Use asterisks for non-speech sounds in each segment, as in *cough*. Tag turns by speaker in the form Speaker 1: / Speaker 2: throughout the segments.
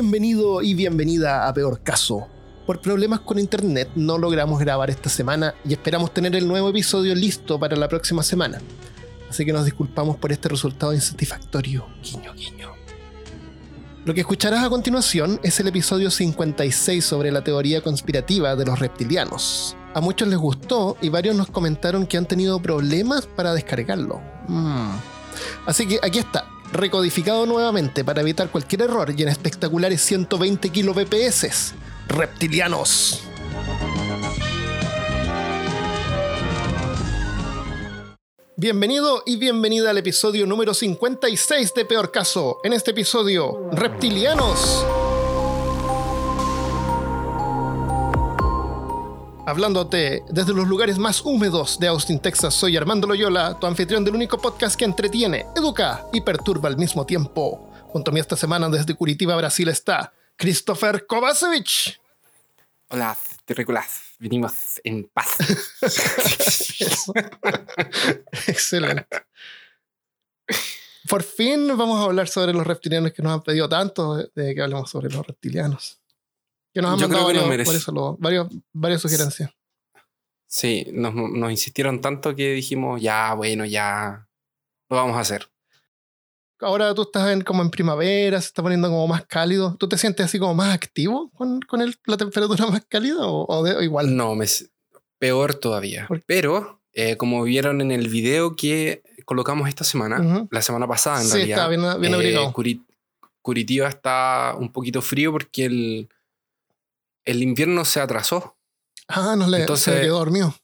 Speaker 1: Bienvenido y bienvenida a Peor Caso. Por problemas con internet no logramos grabar esta semana y esperamos tener el nuevo episodio listo para la próxima semana. Así que nos disculpamos por este resultado insatisfactorio. Guiño, guiño. Lo que escucharás a continuación es el episodio 56 sobre la teoría conspirativa de los reptilianos. A muchos les gustó y varios nos comentaron que han tenido problemas para descargarlo. Mm. Así que aquí está, recodificado nuevamente para evitar cualquier error y en espectaculares 120 kbps. Reptilianos. Bienvenido y bienvenida al episodio número 56 de Peor Caso. En este episodio, Reptilianos. Hablándote desde los lugares más húmedos de Austin, Texas, soy Armando Loyola, tu anfitrión del único podcast que entretiene, educa y perturba al mismo tiempo. Junto a mí esta semana desde Curitiba, Brasil está Christopher Kovacevic.
Speaker 2: Hola, terrícolas. Venimos en paz. *laughs*
Speaker 1: Excelente. Por fin vamos a hablar sobre los reptilianos que nos han pedido tanto de que hablemos sobre los reptilianos. Que nos han
Speaker 2: Yo creo
Speaker 1: mandado
Speaker 2: que lo
Speaker 1: varios- por eso lo- varios- varias sugerencias.
Speaker 2: Sí, nos, nos insistieron tanto que dijimos, ya, bueno, ya lo vamos a hacer.
Speaker 1: Ahora tú estás en, como en primavera, se está poniendo como más cálido. ¿Tú te sientes así como más activo con, con el- la temperatura *laughs* más cálida o, o de- o igual?
Speaker 2: No, me, peor todavía. Pero, eh, como vieron en el video que colocamos esta semana,
Speaker 1: Ujú.
Speaker 2: la semana pasada en
Speaker 1: sí,
Speaker 2: realidad,
Speaker 1: está bien, bien
Speaker 2: eh,
Speaker 1: abrigado.
Speaker 2: Curi- Curitiba está un poquito frío porque el, el invierno se atrasó.
Speaker 1: Ah, no le
Speaker 2: entonces-
Speaker 1: se quedó dormido.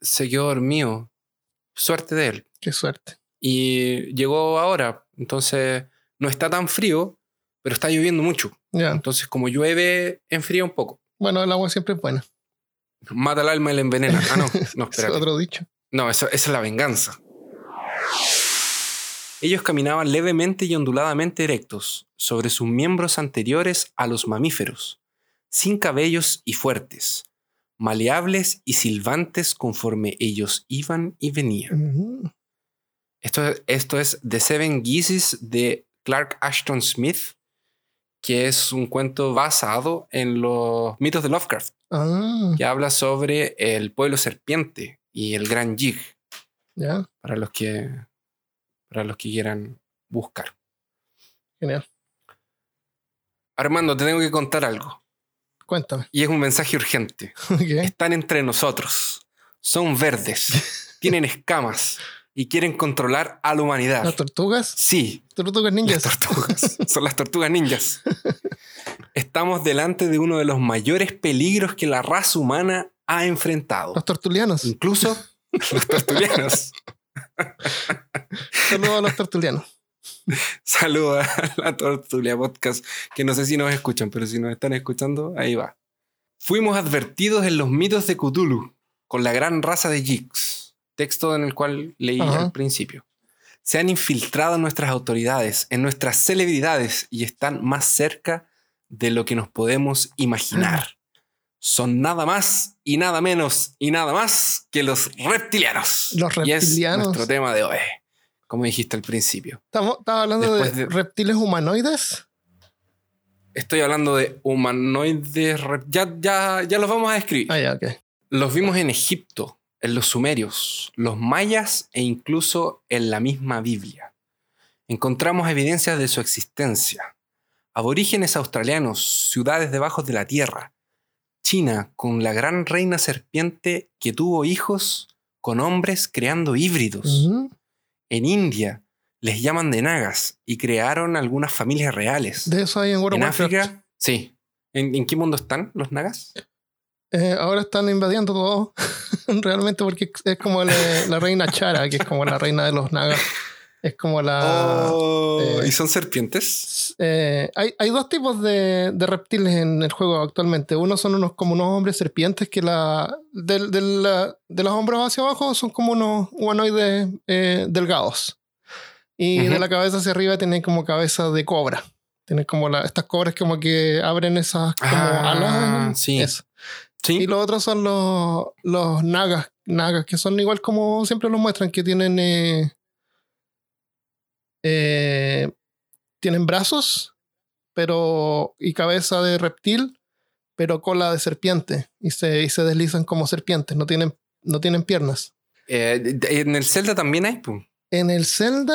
Speaker 2: Se quedó dormido. Suerte de él.
Speaker 1: Qué suerte.
Speaker 2: Y llegó ahora. Entonces, no está tan frío, pero está lloviendo mucho.
Speaker 1: Ya.
Speaker 2: Entonces, como llueve, enfría un poco.
Speaker 1: Bueno, el agua siempre es buena.
Speaker 2: Mata el alma y la envenena. Ah, no, *laughs* no,
Speaker 1: Es
Speaker 2: espera.
Speaker 1: otro dicho.
Speaker 2: No, eso, esa es la venganza. Ellos caminaban levemente y onduladamente erectos sobre sus miembros anteriores a los mamíferos, sin cabellos y fuertes, maleables y silbantes conforme ellos iban y venían. Esto, esto es The Seven Geeses de Clark Ashton Smith, que es un cuento basado en los mitos de Lovecraft,
Speaker 1: Ah,
Speaker 2: que habla sobre el pueblo serpiente y el gran Jig, para los que, para los que quieran buscar.
Speaker 1: Genial.
Speaker 2: Armando, te tengo que contar algo,
Speaker 1: Cuéntame.
Speaker 2: y es un mensaje urgente. *laughs* Están entre nosotros, son verdes, *laughs* tienen escamas y quieren controlar a la humanidad.
Speaker 1: ¿Las tortugas?
Speaker 2: Sí,
Speaker 1: ¿Tortugas
Speaker 2: Las
Speaker 1: ninjas?
Speaker 2: tortugas. *laughs* Son las tortugas ninjas. Estamos delante de uno de los mayores peligros que la raza humana ha enfrentado.
Speaker 1: Los tortulianos.
Speaker 2: Incluso los tortulianos.
Speaker 1: Saludos a los tortulianos. *laughs*
Speaker 2: Saludos a la Tortulia Podcast, que no sé si nos escuchan, pero si nos están escuchando, ahí va. Fuimos advertidos en los mitos de Cthulhu con la gran raza de Jigs, texto en el cual leí
Speaker 1: Ajá.
Speaker 2: al principio. Se han infiltrado en nuestras autoridades, en nuestras celebridades y están más cerca de lo que nos podemos imaginar. Son nada más y nada menos y nada más que los reptilianos.
Speaker 1: Los
Speaker 2: Y es
Speaker 1: reptilianos.
Speaker 2: nuestro tema de hoy, como dijiste al principio.
Speaker 1: Estamos, estaba hablando de, reptiles humanoides.
Speaker 2: Estoy hablando de humanoides. Ya, ya, ya los vamos a describir.
Speaker 1: Ah, ya, ok.
Speaker 2: Los vimos en Egipto, en los sumerios, los mayas e incluso en la misma Biblia. Encontramos evidencias de su existencia. Aborígenes australianos, ciudades debajo de la tierra. China, con la gran reina serpiente que tuvo hijos con hombres creando híbridos. En India, les llaman de nagas y crearon algunas familias reales.
Speaker 1: De eso hay en World
Speaker 2: En. África, sí. ¿En, en qué mundo están los nagas?
Speaker 1: Eh, ahora están invadiendo todo. *laughs* Realmente porque es como la, la reina Chara, que es como la reina de los nagas. Es como la...
Speaker 2: Oh,
Speaker 1: eh,
Speaker 2: ¿Y son serpientes?
Speaker 1: Eh, hay, hay dos tipos de, de reptiles en el juego actualmente. Uno son unos como unos hombres serpientes que la, del- la- de los hombros hacia abajo son como unos humanoides eh, delgados. Y de la cabeza hacia arriba tienen como cabeza de cobra. Tienen como la, estas cobras como que abren esas como
Speaker 2: Ah,
Speaker 1: alas.
Speaker 2: sí.
Speaker 1: Eso.
Speaker 2: Sí.
Speaker 1: Y los otros son los, los nagas, nagas, que son igual como siempre los muestran, que tienen eh, tienen brazos pero y cabeza de reptil, pero cola de serpiente y se, y se deslizan como serpientes, no tienen, no tienen piernas.
Speaker 2: Eh, en el Zelda también hay, pum.
Speaker 1: En el Zelda,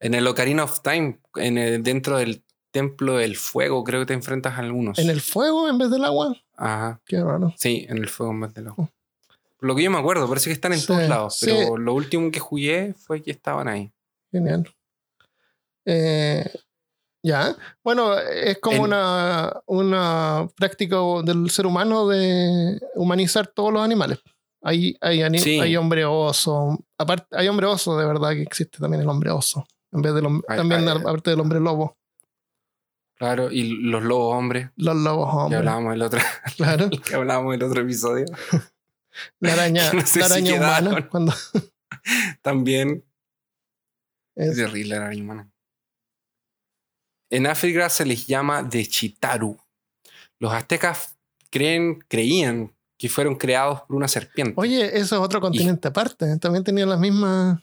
Speaker 2: En el Ocarina of Time, en el- dentro del Templo del Fuego, creo que te enfrentas a algunos.
Speaker 1: en el fuego en vez del agua,
Speaker 2: Ajá.
Speaker 1: qué raro.
Speaker 2: Sí, en el fuego en vez del agua. Por lo que yo me acuerdo, parece que están en
Speaker 1: Sí,
Speaker 2: todos lados.
Speaker 1: sí.
Speaker 2: Pero lo último que jugué fue que estaban ahí.
Speaker 1: Genial. Eh, ya. Bueno, es como
Speaker 2: En-
Speaker 1: una, una práctica del ser humano de humanizar todos los animales. Hay, hay,
Speaker 2: Sí.
Speaker 1: hay hombre oso. Aparte, hay hombre oso, de verdad que existe también el hombre oso. En vez del también aparte del hombre lobo.
Speaker 2: Claro, y los lobos hombres,
Speaker 1: Los lobos
Speaker 2: que
Speaker 1: hombres.
Speaker 2: hablábamos el otro, *laughs*
Speaker 1: Claro. *laughs*
Speaker 2: que hablábamos el otro episodio. *laughs*
Speaker 1: La araña,
Speaker 2: Que no sé
Speaker 1: la
Speaker 2: si
Speaker 1: araña humana. Cuando
Speaker 2: También es
Speaker 1: es-
Speaker 2: terrible la araña humana. En África se les llama de Chitaru. Los aztecas creen, creían que fueron creados por una serpiente.
Speaker 1: Oye, eso es otro continente aparte. También tenían las mismas.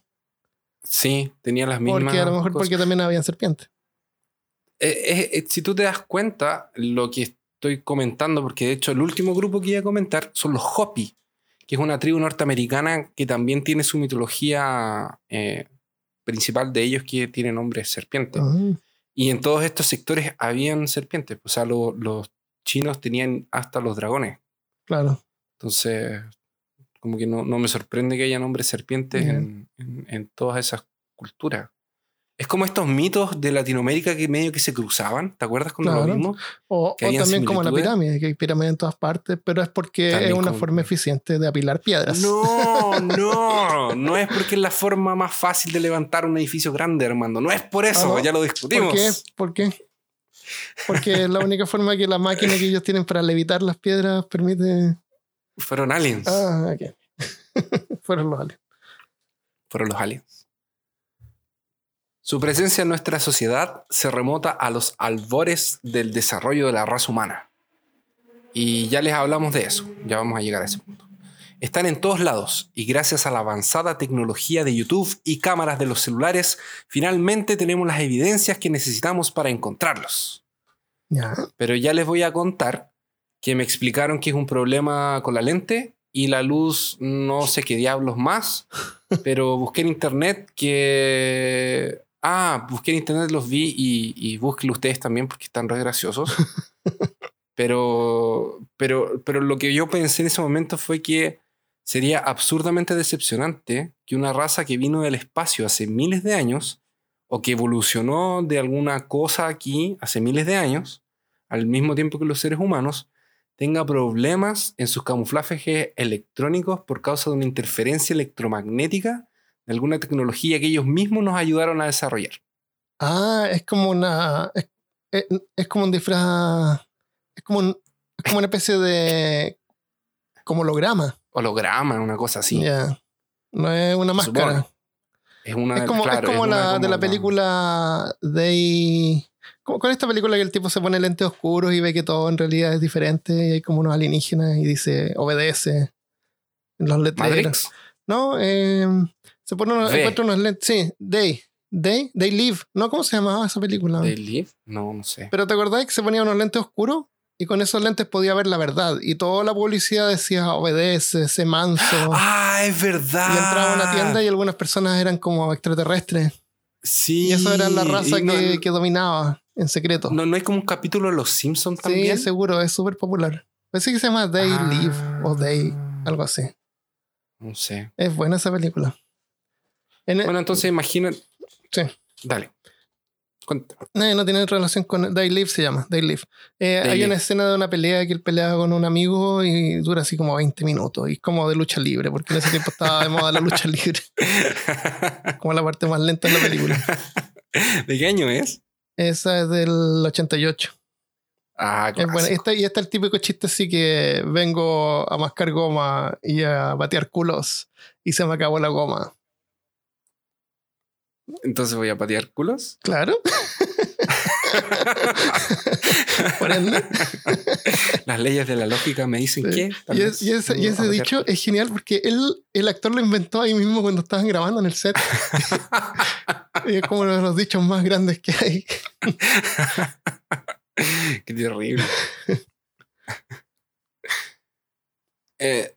Speaker 2: Sí, tenían las mismas.
Speaker 1: Porque a lo mejor
Speaker 2: cosas.
Speaker 1: porque también habían serpientes.
Speaker 2: Eh, eh, eh, si tú te das cuenta, lo que estoy comentando, porque de hecho el último grupo que iba a comentar son los Hopi, que es una tribu norteamericana que también tiene su mitología eh, principal de ellos, que tiene nombre serpiente.
Speaker 1: Ah.
Speaker 2: Y en todos estos sectores habían serpientes. O sea, lo- los chinos tenían hasta los dragones.
Speaker 1: Claro.
Speaker 2: Entonces, como que no, no me sorprende que haya nombres serpientes en- en todas esas culturas. Es como estos mitos de Latinoamérica que medio que se cruzaban. ¿Te acuerdas cuando lo vimos?
Speaker 1: O, también como la pirámide, que hay pirámides en todas partes, pero es porque
Speaker 2: También
Speaker 1: es una
Speaker 2: como-
Speaker 1: forma eficiente de apilar piedras.
Speaker 2: No, *laughs* no, no es porque es la forma más fácil de levantar un edificio grande, Armando. No es por eso,
Speaker 1: Ah, ¿no?
Speaker 2: ya lo
Speaker 1: ¿Por
Speaker 2: discutimos.
Speaker 1: qué? ¿Por qué? Porque es la única forma que la máquina que ellos tienen para levitar las piedras permite.
Speaker 2: Fueron aliens.
Speaker 1: Ah, ok. *laughs* Fueron los aliens.
Speaker 2: fueron los aliens. Su presencia en nuestra sociedad se remota a los albores del desarrollo de la raza humana. Y ya les hablamos de eso, ya vamos a llegar a ese punto. Están en todos lados y gracias a la avanzada tecnología de YouTube y cámaras de los celulares, finalmente tenemos las evidencias que necesitamos para encontrarlos.
Speaker 1: Ya.
Speaker 2: Pero ya les voy a contar que me explicaron que es un problema con la lente y la luz no sé qué diablos más, *laughs* pero busqué en internet que... Ah, busqué en internet, los vi y, y búsquenlo ustedes también porque están re graciosos. *laughs* pero, pero, pero lo que yo pensé en ese momento fue que sería absurdamente decepcionante que una raza que vino del espacio hace miles de años o que evolucionó de alguna cosa aquí hace miles de años, al mismo tiempo que los seres humanos, tenga problemas en sus camuflajes electrónicos por causa de una interferencia electromagnética alguna tecnología que ellos mismos nos ayudaron a desarrollar.
Speaker 1: Ah, es como una. Es, es- es como un disfraz. Es como, un- es como una especie de. Como holograma.
Speaker 2: Holograma, una cosa así.
Speaker 1: Ya. No es una máscara.
Speaker 2: Supongo. Es una
Speaker 1: Es como,
Speaker 2: claro,
Speaker 1: es como la
Speaker 2: como
Speaker 1: de la
Speaker 2: una-
Speaker 1: película de. ¿Cómo- ¿Cuál es esta película que el tipo se pone lentes oscuros y ve que todo en realidad es diferente y hay como unos alienígenas y dice obedece en los letreros?
Speaker 2: Matrix.
Speaker 1: No, eh, se pone unos, encuentra unos lentes. Sí, Day. Day, Day Live. ¿No? ¿Cómo se llamaba esa película?
Speaker 2: ¿De Live? No, no sé.
Speaker 1: Pero ¿te acordás que se ponía unos lentes oscuros? Y con esos lentes podía ver la verdad. Y toda la publicidad decía obedece, sé manso.
Speaker 2: Ah, es verdad.
Speaker 1: Y entraba a una tienda y algunas personas eran como extraterrestres.
Speaker 2: Sí.
Speaker 1: Y eso era la raza
Speaker 2: no-
Speaker 1: que, que dominaba en secreto.
Speaker 2: No, no hay como un capítulo de Los Simpsons
Speaker 1: sí,
Speaker 2: también.
Speaker 1: seguro, es súper popular. Parece que se llama Day
Speaker 2: Ah.
Speaker 1: Live o Day, algo así.
Speaker 2: No sé.
Speaker 1: Es buena esa película. En-
Speaker 2: Bueno, entonces imagina.
Speaker 1: Sí.
Speaker 2: Dale.
Speaker 1: No, no tiene relación con Day Live, se llama Day Live. Eh,
Speaker 2: Day
Speaker 1: hay
Speaker 2: Live.
Speaker 1: una escena de una pelea que él pelea con un amigo y dura así como 20 minutos. Y es como de lucha libre, porque en ese tiempo estaba de moda la lucha libre, *laughs* como la parte más lenta de la película. *laughs*
Speaker 2: ¿De qué año es?
Speaker 1: Esa es del 88.
Speaker 2: Ah,
Speaker 1: buena.
Speaker 2: clásico.
Speaker 1: Este, y está el típico chiste así que vengo a mascar goma y a batear culos y se me acabó la goma.
Speaker 2: Entonces voy a patear culos.
Speaker 1: Claro. *laughs* Por ende.
Speaker 2: Las leyes de la lógica me dicen
Speaker 1: Sí.
Speaker 2: que.
Speaker 1: Y, es- y ese, y dicho es genial porque él, el actor lo inventó ahí mismo cuando estaban grabando en el set. *laughs* y es como uno de los dichos más grandes que hay.
Speaker 2: Qué terrible. *laughs* Eh,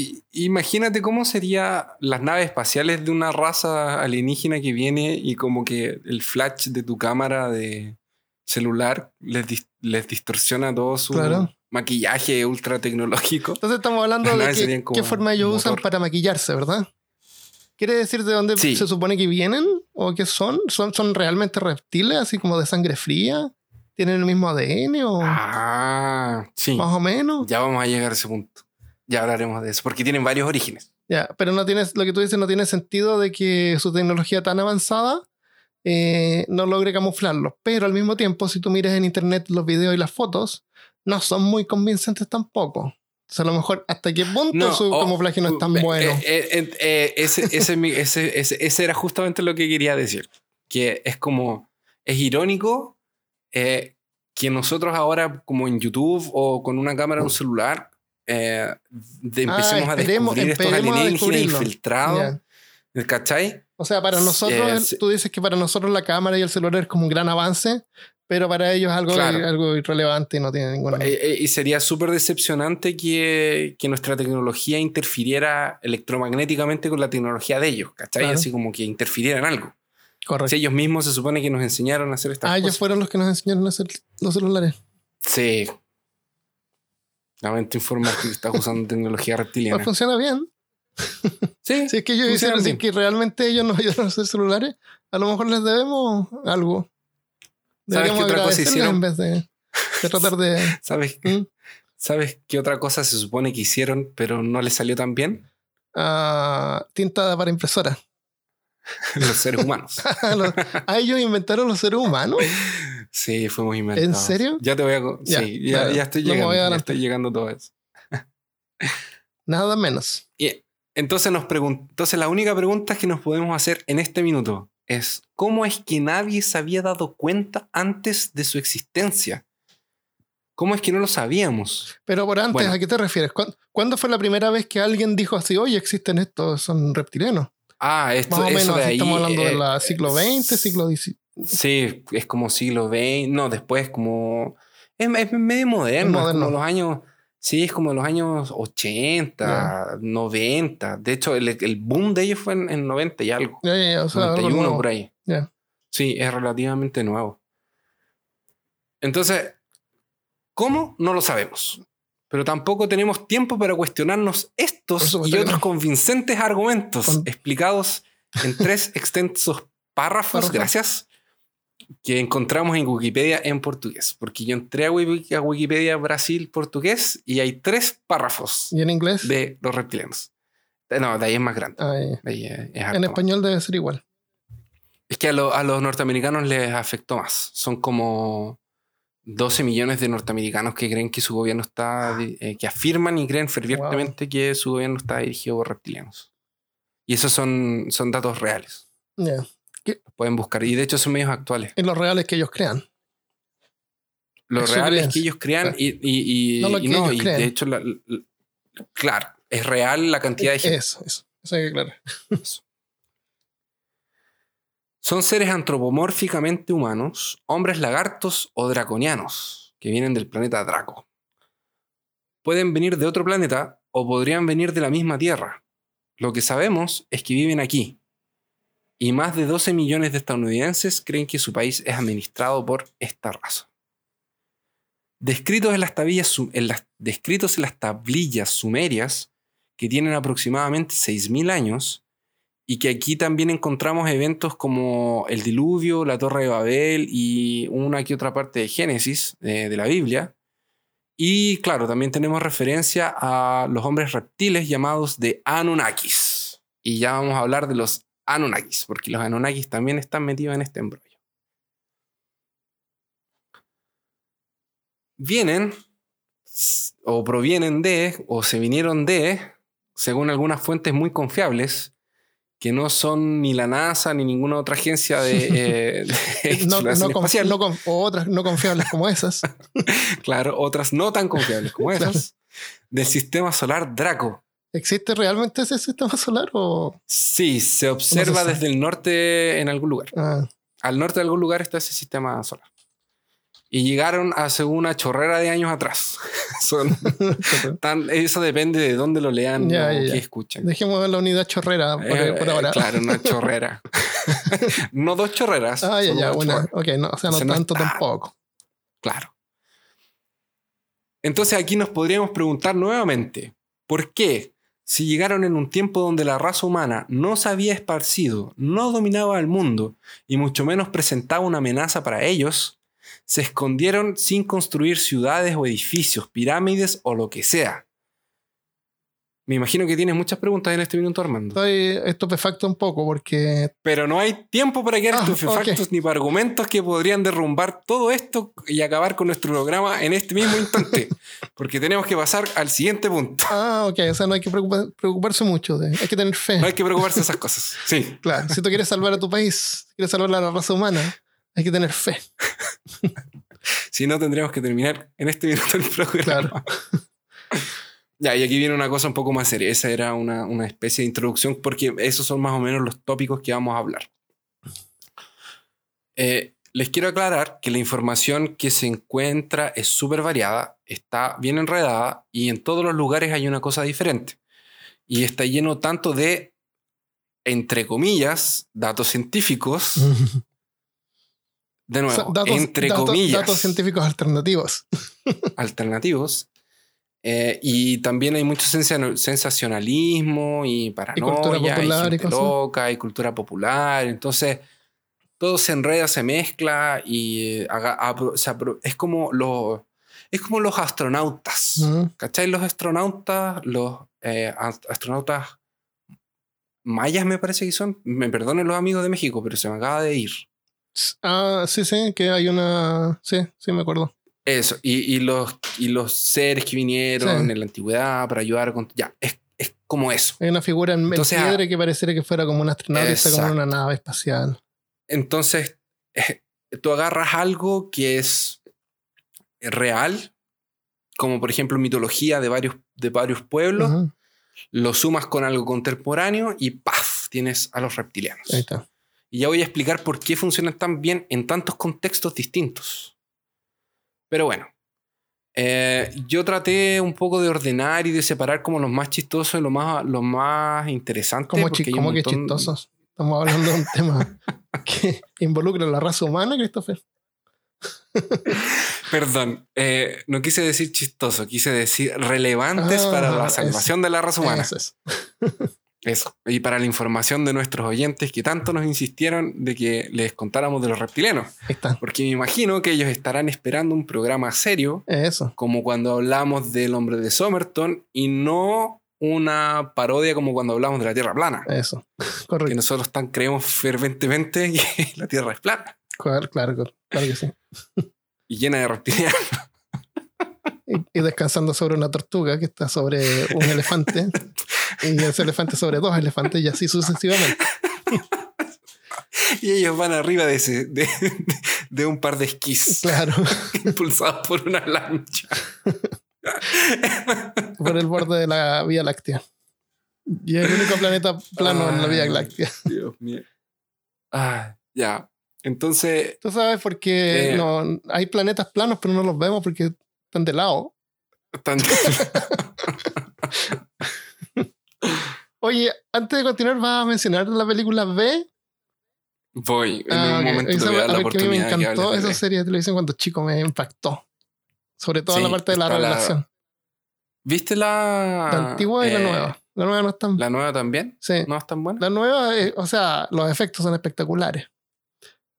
Speaker 2: y- imagínate cómo serían las naves espaciales de una raza alienígena que viene y como que el flash de tu cámara de celular les, dis- les distorsiona todo su
Speaker 1: Claro.
Speaker 2: maquillaje ultra tecnológico.
Speaker 1: Entonces estamos hablando *laughs* de qué forma ellos usan para maquillarse, ¿verdad? ¿Quiere decir de dónde
Speaker 2: Sí.
Speaker 1: se supone que vienen? ¿O qué son? ¿Son, son realmente reptiles, así como de sangre fría? ¿Tienen el mismo ADN o
Speaker 2: Ah, sí.
Speaker 1: más o menos?
Speaker 2: Ya vamos a llegar a ese punto. Ya hablaremos de eso, porque tienen varios orígenes.
Speaker 1: Ya, pero no tienes, lo que tú dices no tiene sentido de que su tecnología tan avanzada eh, no logre camuflarlos. Pero al mismo tiempo, si tú miras en internet los videos y las fotos, no son muy convincentes tampoco. O sea, a lo mejor hasta qué punto su
Speaker 2: o-
Speaker 1: camuflaje no es tan
Speaker 2: eh,
Speaker 1: bueno.
Speaker 2: eh, eh, ese, ese, ese- ese- era justamente lo que quería decir. Que es como, es irónico que nosotros ahora, como en YouTube o con una cámara de un celular, eh, de- empecemos a
Speaker 1: Ah, esperemos-
Speaker 2: descubrir estos
Speaker 1: a
Speaker 2: alienígenas infiltrados.
Speaker 1: Ya.
Speaker 2: ¿Cachai?
Speaker 1: O sea, para nosotros,
Speaker 2: Eh,
Speaker 1: tú dices que para nosotros la cámara y el celular es como un gran avance, pero para ellos es algo,
Speaker 2: Claro.
Speaker 1: algo irrelevante y no tiene ninguna...
Speaker 2: Eh, eh, y sería súper decepcionante que, que nuestra tecnología interfiriera electromagnéticamente con la tecnología de ellos, ¿cachai?
Speaker 1: Claro.
Speaker 2: Así como que interfiriera en algo.
Speaker 1: Correcto.
Speaker 2: Si ellos mismos se supone que nos enseñaron a hacer estas
Speaker 1: ah, ellos
Speaker 2: cosas.
Speaker 1: fueron los que nos enseñaron a hacer los celulares.
Speaker 2: Sí. Lamento informar que estás usando tecnología *laughs*
Speaker 1: Pues
Speaker 2: reptiliana.
Speaker 1: funciona bien.
Speaker 2: Sí, *laughs*
Speaker 1: Si es que ellos hicieron, si
Speaker 2: bien.
Speaker 1: es que realmente ellos nos *laughs* ayudaron a hacer celulares, a lo mejor les debemos algo.
Speaker 2: ¿Sabes qué otra cosa hicieron?
Speaker 1: en vez de, de tratar de...
Speaker 2: ¿Sabes,
Speaker 1: ¿Mm?
Speaker 2: ¿Sabes qué otra cosa se supone que hicieron, pero no les salió tan bien?
Speaker 1: ah, tinta para impresora.
Speaker 2: Los seres humanos.
Speaker 1: ¿Ah, ellos inventaron los seres humanos?
Speaker 2: Sí, fuimos inventados.
Speaker 1: ¿En serio?
Speaker 2: Ya te voy a.
Speaker 1: Ya,
Speaker 2: sí, ya, ya estoy
Speaker 1: No
Speaker 2: llegando.
Speaker 1: voy a
Speaker 2: ya estoy llegando todo eso. *laughs*
Speaker 1: Nada menos.
Speaker 2: Y entonces, nos entonces, la única pregunta que nos podemos hacer en este minuto es: ¿cómo es que nadie se había dado cuenta antes de su existencia? ¿Cómo es que no lo sabíamos?
Speaker 1: Pero por antes,
Speaker 2: Bueno.
Speaker 1: ¿a qué te refieres? ¿Cuándo, cuándo fue la primera vez que alguien dijo así, oye, existen estos, son reptilianos?
Speaker 2: Ah, esto,
Speaker 1: Más o
Speaker 2: eso
Speaker 1: menos,
Speaker 2: de
Speaker 1: así
Speaker 2: ahí.
Speaker 1: estamos hablando
Speaker 2: eh,
Speaker 1: del siglo XX, siglo XIX.
Speaker 2: Sí, es como siglo XX. No, después como. Es, es medio moderno.
Speaker 1: Es
Speaker 2: Es
Speaker 1: moderno.
Speaker 2: como los años. Sí, es como los años 80, 90. De hecho, el, el boom de ellos fue en, en 90 y algo.
Speaker 1: Ya, ya, o sea, algo
Speaker 2: 91
Speaker 1: nuevo.
Speaker 2: por ahí. Sí, es relativamente nuevo. Entonces, ¿cómo? No lo sabemos. Pero tampoco tenemos tiempo para cuestionarnos estos y otros convincentes argumentos explicados en tres extensos Párrafos. gracias, que encontramos en Wikipedia en portugués. Porque yo entré a Wiki- a Wikipedia Brasil portugués y hay tres párrafos
Speaker 1: ¿Y en inglés?
Speaker 2: de los reptilianos. No, de ahí es más grande.
Speaker 1: Ah,
Speaker 2: de ahí es- es
Speaker 1: En
Speaker 2: más.
Speaker 1: español debe ser igual.
Speaker 2: Es que a, lo- a los norteamericanos les afectó más. Son como 12 millones de norteamericanos que creen que su gobierno está, eh, que afirman y creen fervientemente que su gobierno está dirigido por reptilianos. Y esos son, son datos reales.
Speaker 1: Ya.
Speaker 2: Los pueden buscar. Y de hecho son medios actuales.
Speaker 1: Y los reales que ellos crean.
Speaker 2: Lo
Speaker 1: Es su
Speaker 2: real es
Speaker 1: creencia.
Speaker 2: que ellos crean
Speaker 1: Claro.
Speaker 2: y, y, y-
Speaker 1: No lo
Speaker 2: y no, de hecho, la- la- claro, es real la cantidad de gente.
Speaker 1: Eso, eso. Eso hay que aclarar.
Speaker 2: Son seres antropomórficamente humanos, hombres lagartos o draconianos, que vienen del planeta Draco. Pueden venir de otro planeta o podrían venir de la misma Tierra. Lo que sabemos es que viven aquí. Y más de 12 millones de estadounidenses creen que su país es administrado por esta raza. Descritos en las tablillas, en las, descritos en las tablillas sumerias, que tienen aproximadamente 6.000 años, y que aquí también encontramos eventos como el diluvio, la torre de Babel y una que otra parte de Génesis eh, de la Biblia. Y claro, también tenemos referencia a los hombres reptiles llamados de Anunnakis. Y ya vamos a hablar de los Anunnakis, porque los Anunnakis también están metidos en este embrollo. Vienen o provienen de, o se vinieron de, según algunas fuentes muy confiables, que no son ni la NASA ni ninguna otra agencia de, *laughs* eh, de *laughs*
Speaker 1: No, o otras no confiables como esas. *laughs*
Speaker 2: Claro, otras no tan confiables como esas. Del sistema solar Draco.
Speaker 1: ¿Existe realmente ese sistema *laughs* solar o...?
Speaker 2: Sí, se observa desde el norte en algún lugar.
Speaker 1: Ah,
Speaker 2: Al norte de algún lugar está ese sistema solar. Y llegaron hace una chorrera de años atrás. *laughs* Son *laughs* tan, eso depende de dónde lo lean
Speaker 1: Ya,
Speaker 2: o
Speaker 1: ya,
Speaker 2: qué escuchen.
Speaker 1: dejemos la unidad chorrera por,
Speaker 2: Eh,
Speaker 1: por ahora.
Speaker 2: Claro, una chorrera. no dos chorreras.
Speaker 1: Ah, ya, ya,
Speaker 2: una.
Speaker 1: Ok, no, o sea, no tanto
Speaker 2: está-
Speaker 1: tampoco.
Speaker 2: Claro. Entonces aquí nos podríamos preguntar nuevamente, ¿por qué? Si llegaron en un tiempo donde la raza humana no se había esparcido, no dominaba el mundo y mucho menos presentaba una amenaza para ellos, se escondieron sin construir ciudades o edificios, pirámides o lo que sea. Me imagino que tienes muchas preguntas en este minuto, Armando.
Speaker 1: Estoy estupefacto un poco porque
Speaker 2: Pero no hay tiempo para quedar
Speaker 1: Ah,
Speaker 2: estupefactos ni para argumentos que podrían derrumbar todo esto y acabar con nuestro programa en este mismo instante. *laughs* porque tenemos que pasar al siguiente punto.
Speaker 1: Ah, ok, o sea, no hay que preocupar- preocuparse mucho. de- hay que tener fe.
Speaker 2: No hay que preocuparse de esas cosas. Sí. *laughs*
Speaker 1: Claro, si tú quieres salvar a tu país, quieres salvar a la raza humana, hay que tener fe. *laughs*
Speaker 2: Si no, tendríamos que terminar en este minuto el programa.
Speaker 1: Claro.
Speaker 2: Ya, y aquí viene una cosa un poco más seria. Esa era una, una especie de introducción porque esos son más o menos los tópicos que vamos a hablar. Eh, les quiero aclarar que la información que se encuentra es súper variada, está bien enredada y en todos los lugares hay una cosa diferente. Y está lleno tanto de, entre comillas, datos científicos, *laughs* de
Speaker 1: O sea,
Speaker 2: nuevo,
Speaker 1: datos,
Speaker 2: entre
Speaker 1: datos-
Speaker 2: comillas
Speaker 1: datos científicos alternativos. *laughs*
Speaker 2: alternativos. Eh, y también hay mucho sensa- sensacionalismo y paranoia,
Speaker 1: popular y
Speaker 2: gente loca y cultura popular. Entonces, todo se enreda, se mezcla y haga- es como los es como los astronautas.
Speaker 1: Ujú.
Speaker 2: ¿Cachai? Los astronautas, los eh, ast- astronautas mayas me parece que son. Me perdonen los amigos de México, pero se me acaba de ir.
Speaker 1: Ah, sí, sí, que hay una. Sí, sí, me acuerdo.
Speaker 2: Eso, y, y los, y los seres que vinieron
Speaker 1: Sí.
Speaker 2: en la antigüedad para ayudar con... Ya, es, es como eso.
Speaker 1: Hay una figura en, en
Speaker 2: Entonces, ah,
Speaker 1: piedra que pareciera que fuera como un astronauta en una nave espacial.
Speaker 2: Entonces, eh, tú agarras algo que es real, como por ejemplo mitología de varios, de varios pueblos, lo sumas con algo contemporáneo y ¡paf! Tienes a los reptilianos.
Speaker 1: Ahí está.
Speaker 2: Y ya voy a explicar por qué funcionan tan bien en tantos contextos distintos. Pero bueno, eh, yo traté un poco de ordenar y de separar como los más chistosos y los más, los más interesantes.
Speaker 1: ¿Cómo, chi- cómo que chistosos? Estamos hablando de un tema *laughs* que involucra a la raza humana, Christopher. *laughs*
Speaker 2: Perdón, eh, no quise decir chistoso, quise decir relevantes
Speaker 1: Ah,
Speaker 2: para la
Speaker 1: eso.
Speaker 2: salvación de la raza humana.
Speaker 1: Es.
Speaker 2: Eso. Y para la información de nuestros oyentes que tanto nos insistieron de que les contáramos de los reptilianos.
Speaker 1: Está.
Speaker 2: Porque me imagino que ellos estarán esperando un programa serio
Speaker 1: Eso.
Speaker 2: como cuando hablamos del hombre de Somerton y no una parodia como cuando hablamos de la Tierra plana.
Speaker 1: Eso. *laughs*
Speaker 2: Que
Speaker 1: Correcto.
Speaker 2: nosotros tan creemos ferventemente *laughs* que la Tierra es plana
Speaker 1: Claro, claro, claro que sí.
Speaker 2: y llena de reptilianos.
Speaker 1: Y, y descansando sobre una tortuga que está sobre un elefante. y ese elefante sobre dos elefantes y así sucesivamente.
Speaker 2: Y ellos van arriba de, ese, de, de un par de esquís
Speaker 1: Claro.
Speaker 2: impulsados por una lancha.
Speaker 1: por el borde de la Vía Láctea. Y es el único planeta plano en la Vía Láctea.
Speaker 2: Dios mío. Ah, ya. Entonces,
Speaker 1: Tú sabes por qué
Speaker 2: Eh.
Speaker 1: no, hay planetas planos, pero no los vemos porque están de lado.
Speaker 2: tan- *laughs*
Speaker 1: Oye, antes de continuar, ¿vas a mencionar la película B?
Speaker 2: voy. En
Speaker 1: Ah,
Speaker 2: un
Speaker 1: ok.
Speaker 2: momento te voy a dar la
Speaker 1: ver, que a mí me
Speaker 2: de que
Speaker 1: encantó
Speaker 2: de
Speaker 1: esa serie de televisión cuando chico me impactó. Sobre todo
Speaker 2: Sí,
Speaker 1: la parte de la
Speaker 2: está la-. ¿Viste la,
Speaker 1: La antigua y la
Speaker 2: eh,
Speaker 1: nueva. La nueva no es tan.
Speaker 2: ¿La nueva también?
Speaker 1: sí.
Speaker 2: ¿No es tan buena?
Speaker 1: La nueva, o sea, los efectos son espectaculares.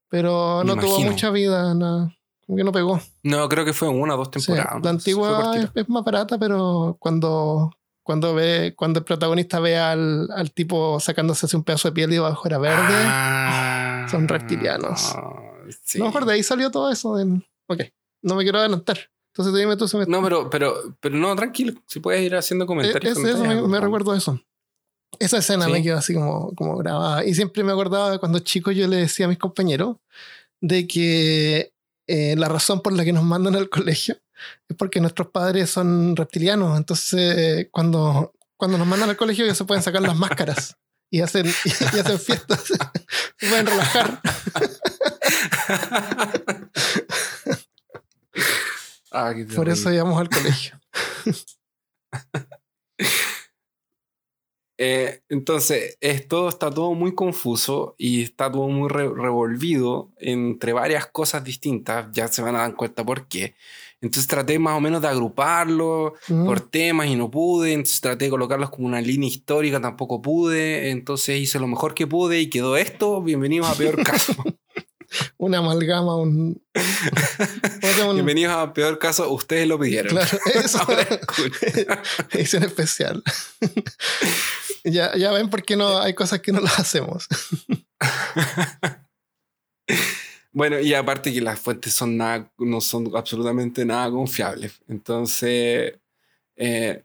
Speaker 1: Pero no tuvo mucha vida, no, como que no pegó.
Speaker 2: No, creo que fue una o dos
Speaker 1: Sí,
Speaker 2: temporadas.
Speaker 1: la
Speaker 2: ¿no? Fue
Speaker 1: antigua es, es más barata, pero cuando, cuando ve, cuando el protagonista ve al, al tipo sacándose un pedazo de piel y debajo era verde,
Speaker 2: Ah,
Speaker 1: son reptilianos.
Speaker 2: sí.
Speaker 1: a lo mejor de ahí salió todo eso. del- ok, no me quiero adelantar. Entonces dime tú si me...
Speaker 2: No, pero, pero, pero no, tranquilo. Si puedes ir haciendo
Speaker 1: Eh,
Speaker 2: comentarios.
Speaker 1: es
Speaker 2: con
Speaker 1: eso, me, recuerdo eso. Esa escena
Speaker 2: Sí.
Speaker 1: me quedó así como, como grabada. Y siempre me acordaba de cuando chico yo le decía a mis compañeros de que eh, la razón por la que nos mandan al colegio es porque nuestros padres son reptilianos. Entonces, cuando, cuando nos mandan al colegio, ya se pueden sacar las máscaras y hacen, *laughs* y, hacen fiestas. *laughs* se pueden relajar. *laughs*
Speaker 2: Ah,
Speaker 1: Por eso íbamos al colegio.
Speaker 2: Eh, entonces, es, todo está todo muy confuso y está todo muy re- revolvido entre varias cosas distintas. Ya se van a dar cuenta por qué. Entonces traté más o menos de agruparlo
Speaker 1: Mm.
Speaker 2: por temas y no pude. Entonces traté de colocarlos como una línea histórica, tampoco pude. Entonces hice lo mejor que pude y quedó esto. Bienvenidos a Peor Caso. *laughs*
Speaker 1: Una amalgama, *laughs* un.
Speaker 2: Bienvenidos a Peor Caso. Ustedes lo pidieron.
Speaker 1: Claro, eso. *laughs*
Speaker 2: Ahora.
Speaker 1: Edición especial. Ya, ya ven por qué no hay cosas que no las hacemos. *laughs*
Speaker 2: Bueno, y aparte que las fuentes son nada, no son absolutamente nada confiables. Entonces, eh,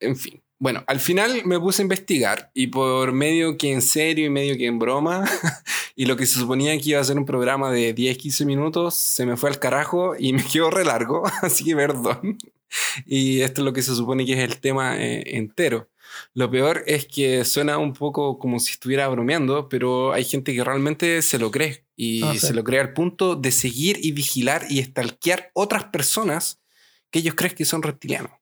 Speaker 2: en fin. Bueno, al final me puse a investigar y por medio que en serio y medio que en broma, *laughs* y lo que se suponía que iba a ser un programa de 10, 15 minutos, se me fue al carajo y me quedó re largo, *laughs* así que perdón. Y esto es lo que se supone que es el tema eh, entero. Lo peor es que suena un poco como si estuviera bromeando, pero hay gente que realmente se lo cree y
Speaker 1: Ah, sí.
Speaker 2: se lo cree al punto de seguir y vigilar y stalkear otras personas que ellos creen que son reptilianos.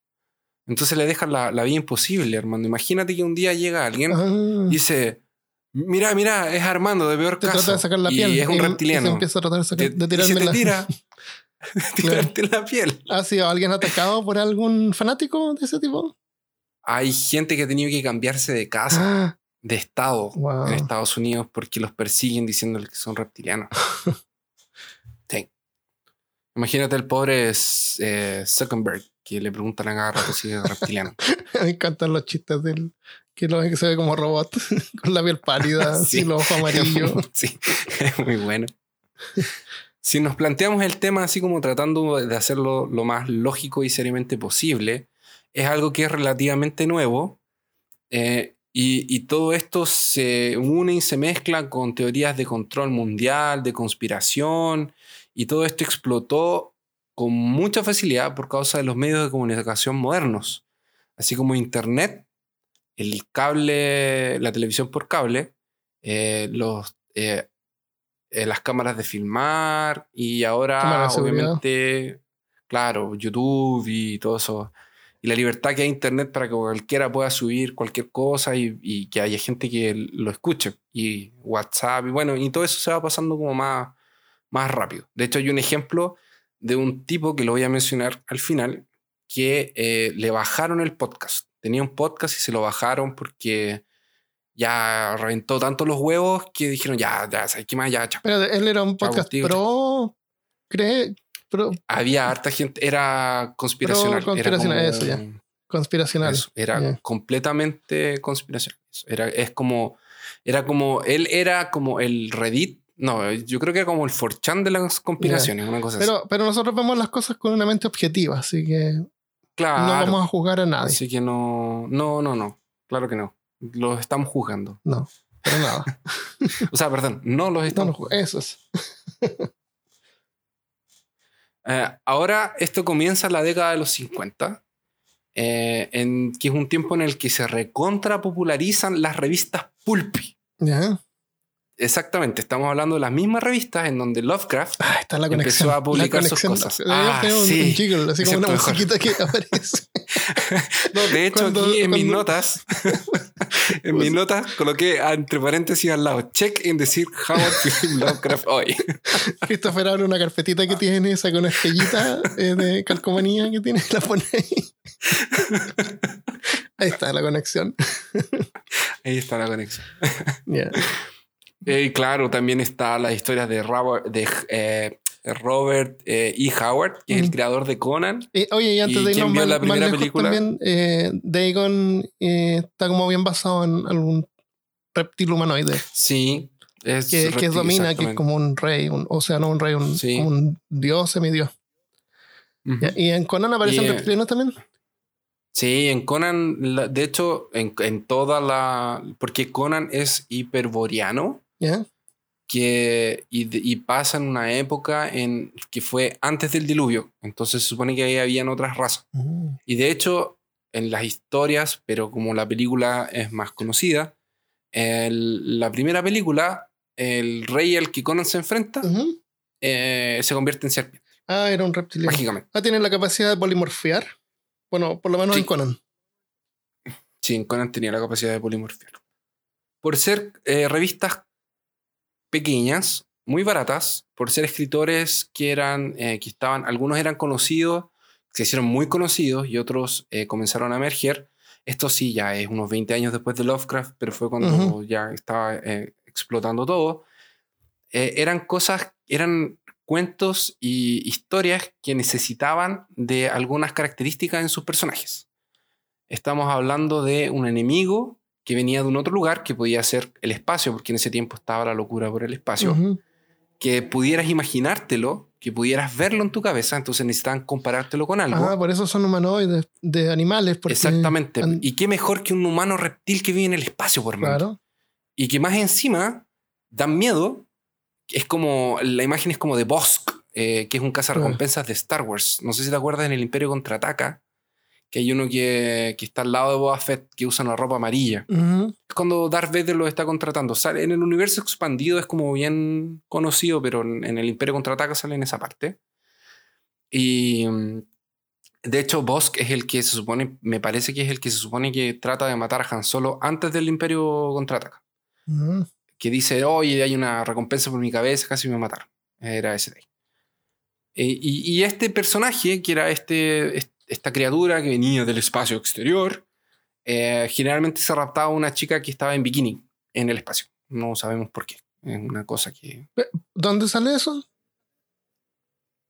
Speaker 2: Entonces le dejan la, la vida imposible, Armando. Imagínate que un día llega alguien
Speaker 1: Ah,
Speaker 2: y dice, mira, mira, es Armando de peor
Speaker 1: te
Speaker 2: caso.
Speaker 1: trata de sacar la
Speaker 2: y
Speaker 1: piel.
Speaker 2: es un
Speaker 1: y- y
Speaker 2: reptiliano.
Speaker 1: se empieza a tratar de, sacar-
Speaker 2: Te-
Speaker 1: de
Speaker 2: y se te
Speaker 1: la-
Speaker 2: tira, *laughs* *laughs* tirarte la piel.
Speaker 1: ¿Ha sido alguien atacado por algún fanático de ese tipo?
Speaker 2: Hay gente que ha tenido que cambiarse de casa,
Speaker 1: Ah,
Speaker 2: de estado.
Speaker 1: wow.
Speaker 2: en Estados Unidos porque los persiguen diciéndoles que son reptilianos. *laughs* Sí. Imagínate el pobre eh, Zuckerberg que le preguntan a cada rato si es reptiliano. *laughs*
Speaker 1: Me encantan los chistes del que lo que se ve como robot, con la piel pálida,
Speaker 2: Sí.
Speaker 1: sin los ojos amarillos.
Speaker 2: sí, es muy bueno. Si nos planteamos el tema así como tratando de hacerlo lo más lógico y seriamente posible, es algo que es relativamente nuevo eh, y, todo esto se une y se mezcla con teorías de control mundial, de conspiración, y todo esto explotó con mucha facilidad por causa de los medios de comunicación modernos, así como Internet, el cable, la televisión por cable, eh, los, eh, eh, las cámaras de filmar y ahora obviamente, claro, YouTube y todo eso. Y la libertad que hay Internet para que cualquiera pueda subir cualquier cosa y, y que haya gente que lo escuche. Y WhatsApp y bueno, y todo eso se va pasando como más, más rápido. De hecho, hay un ejemplo de un tipo que lo voy a mencionar al final que eh, le bajaron el podcast. Tenía un podcast y se lo bajaron porque ya reventó tanto los huevos que dijeron, ya, ya, ¿sabes qué más? Ya, chao.
Speaker 1: Pero él era un podcast
Speaker 2: contigo,
Speaker 1: pro. ¿Cree? Pro
Speaker 2: Había harta gente, era conspiracional.
Speaker 1: Pro conspiracional,
Speaker 2: era
Speaker 1: eso ya. conspiracional.
Speaker 2: Eso, era
Speaker 1: Ya.
Speaker 2: completamente conspiracional. Eso, Era, es como, era como, él era como el Reddit. No, yo creo que era como el 4chan de las conspiraciones, una cosa así.
Speaker 1: Pero, pero nosotros vemos las cosas con una mente objetiva, así que
Speaker 2: Claro.
Speaker 1: no vamos a juzgar a nadie.
Speaker 2: Así que no, no, no, no. Claro que no. Los estamos juzgando.
Speaker 1: No, pero nada. *laughs*
Speaker 2: O sea, perdón, no los estamos
Speaker 1: no,
Speaker 2: juzgando.
Speaker 1: eso es. *laughs*
Speaker 2: Eh, ahora esto comienza en la década de los 50, eh, en, que es un tiempo en el que se recontra popularizan las revistas pulpy.
Speaker 1: Ya.
Speaker 2: Exactamente, estamos hablando de las mismas revistas en donde Lovecraft
Speaker 1: Ah, está la
Speaker 2: Empezó
Speaker 1: conexión.
Speaker 2: a publicar
Speaker 1: la
Speaker 2: sus cosas.
Speaker 1: Deberíamos
Speaker 2: Ah,
Speaker 1: un,
Speaker 2: sí.
Speaker 1: un jiggle, así como una
Speaker 2: mejor.
Speaker 1: musiquita que *laughs* aparece.
Speaker 2: No, de hecho,
Speaker 1: Cuando-
Speaker 2: aquí en mis notas, *laughs* en mis notas coloqué ah, entre paréntesis al lado, check en decir Howard Philip Lovecraft hoy. *laughs*
Speaker 1: Christopher abre una carpetita que tiene esa con una estrellita eh, de calcomanía que tiene, la pone ahí. Ahí está la conexión.
Speaker 2: Ahí está la conexión.
Speaker 1: Ya.
Speaker 2: Y claro, también está la historia de Robert, de, eh, Robert eh, E. Howard, que es el creador de Conan.
Speaker 1: Eh, oye, y antes
Speaker 2: ¿Y
Speaker 1: de irnos más,
Speaker 2: la
Speaker 1: más
Speaker 2: primera
Speaker 1: lejos
Speaker 2: película?
Speaker 1: también, eh, Dagon está como bien basado en algún reptil humanoide
Speaker 2: Sí. Es
Speaker 1: que, que
Speaker 2: reptil,
Speaker 1: domina, que es como un rey, un- o sea, no un rey, un,
Speaker 2: Sí.
Speaker 1: como un dios, semidios.
Speaker 2: Ujú.
Speaker 1: Ya, ¿Y en Conan aparecen
Speaker 2: Y, eh,
Speaker 1: reptilianos también?
Speaker 2: Sí, en Conan, de hecho, en, en toda la. Porque Conan es hiperboreano Que, y, y pasa en una época en que fue antes del diluvio. Entonces se supone que ahí habían otras razas.
Speaker 1: Mm.
Speaker 2: Y de hecho, en las historias, pero como la película es más conocida, el- la primera película, el rey al que Conan se enfrenta eh, se convierte en serpiente,
Speaker 1: Ah, era un reptiliano.
Speaker 2: mágicamente.
Speaker 1: Ah, tiene la capacidad de polimorfear. Bueno, por lo menos
Speaker 2: Sí.
Speaker 1: en Conan.
Speaker 2: Sí, en Conan tenía la capacidad de polimorfiar. Por ser eh, revistas pequeñas, muy baratas, por ser escritores que eran, eh, que estaban, algunos eran conocidos, se hicieron muy conocidos y otros eh, comenzaron a emerger. Esto sí, ya es unos 20 años después de Lovecraft, pero fue cuando ya estaba eh, explotando todo. Eran cosas, eran cuentos y historias que necesitaban de algunas características en sus personajes. Estamos hablando de un enemigo que venía de un otro lugar, que podía ser el espacio, porque en ese tiempo estaba la locura por el espacio, que pudieras imaginártelo, que pudieras verlo en tu cabeza, entonces necesitaban comparártelo con algo.
Speaker 1: Ah, por eso son humanoides de animales. porque
Speaker 2: Exactamente. Y qué mejor que un humano reptil que vive en el espacio, por.
Speaker 1: Claro.
Speaker 2: Y que más encima dan miedo. Es como, la imagen es como de Bosk, eh, que es un cazarrecompensas de Star Wars. No sé si te acuerdas en el Imperio Contraataca, que hay uno que, que está al lado de Boba Fett que usa una ropa amarilla.
Speaker 1: Ujú.
Speaker 2: Es cuando Darth Vader lo está contratando. Sale, en el universo expandido es como bien conocido, pero en, en el Imperio Contraataca sale en esa parte. Y mm, de hecho, Bosk es el que se supone, me parece que es el que se supone que trata de matar a Han Solo antes del Imperio Contraataca
Speaker 1: Ujú.
Speaker 2: que dice, oye, hay una recompensa por mi cabeza, casi me mataron. Era ese de ahí. Eh, y, y este personaje, que era este, est- esta criatura que venía del espacio exterior, eh, generalmente se raptaba a una chica que estaba en bikini en el espacio. No sabemos por qué. Es una cosa que...
Speaker 1: ¿Dónde sale eso?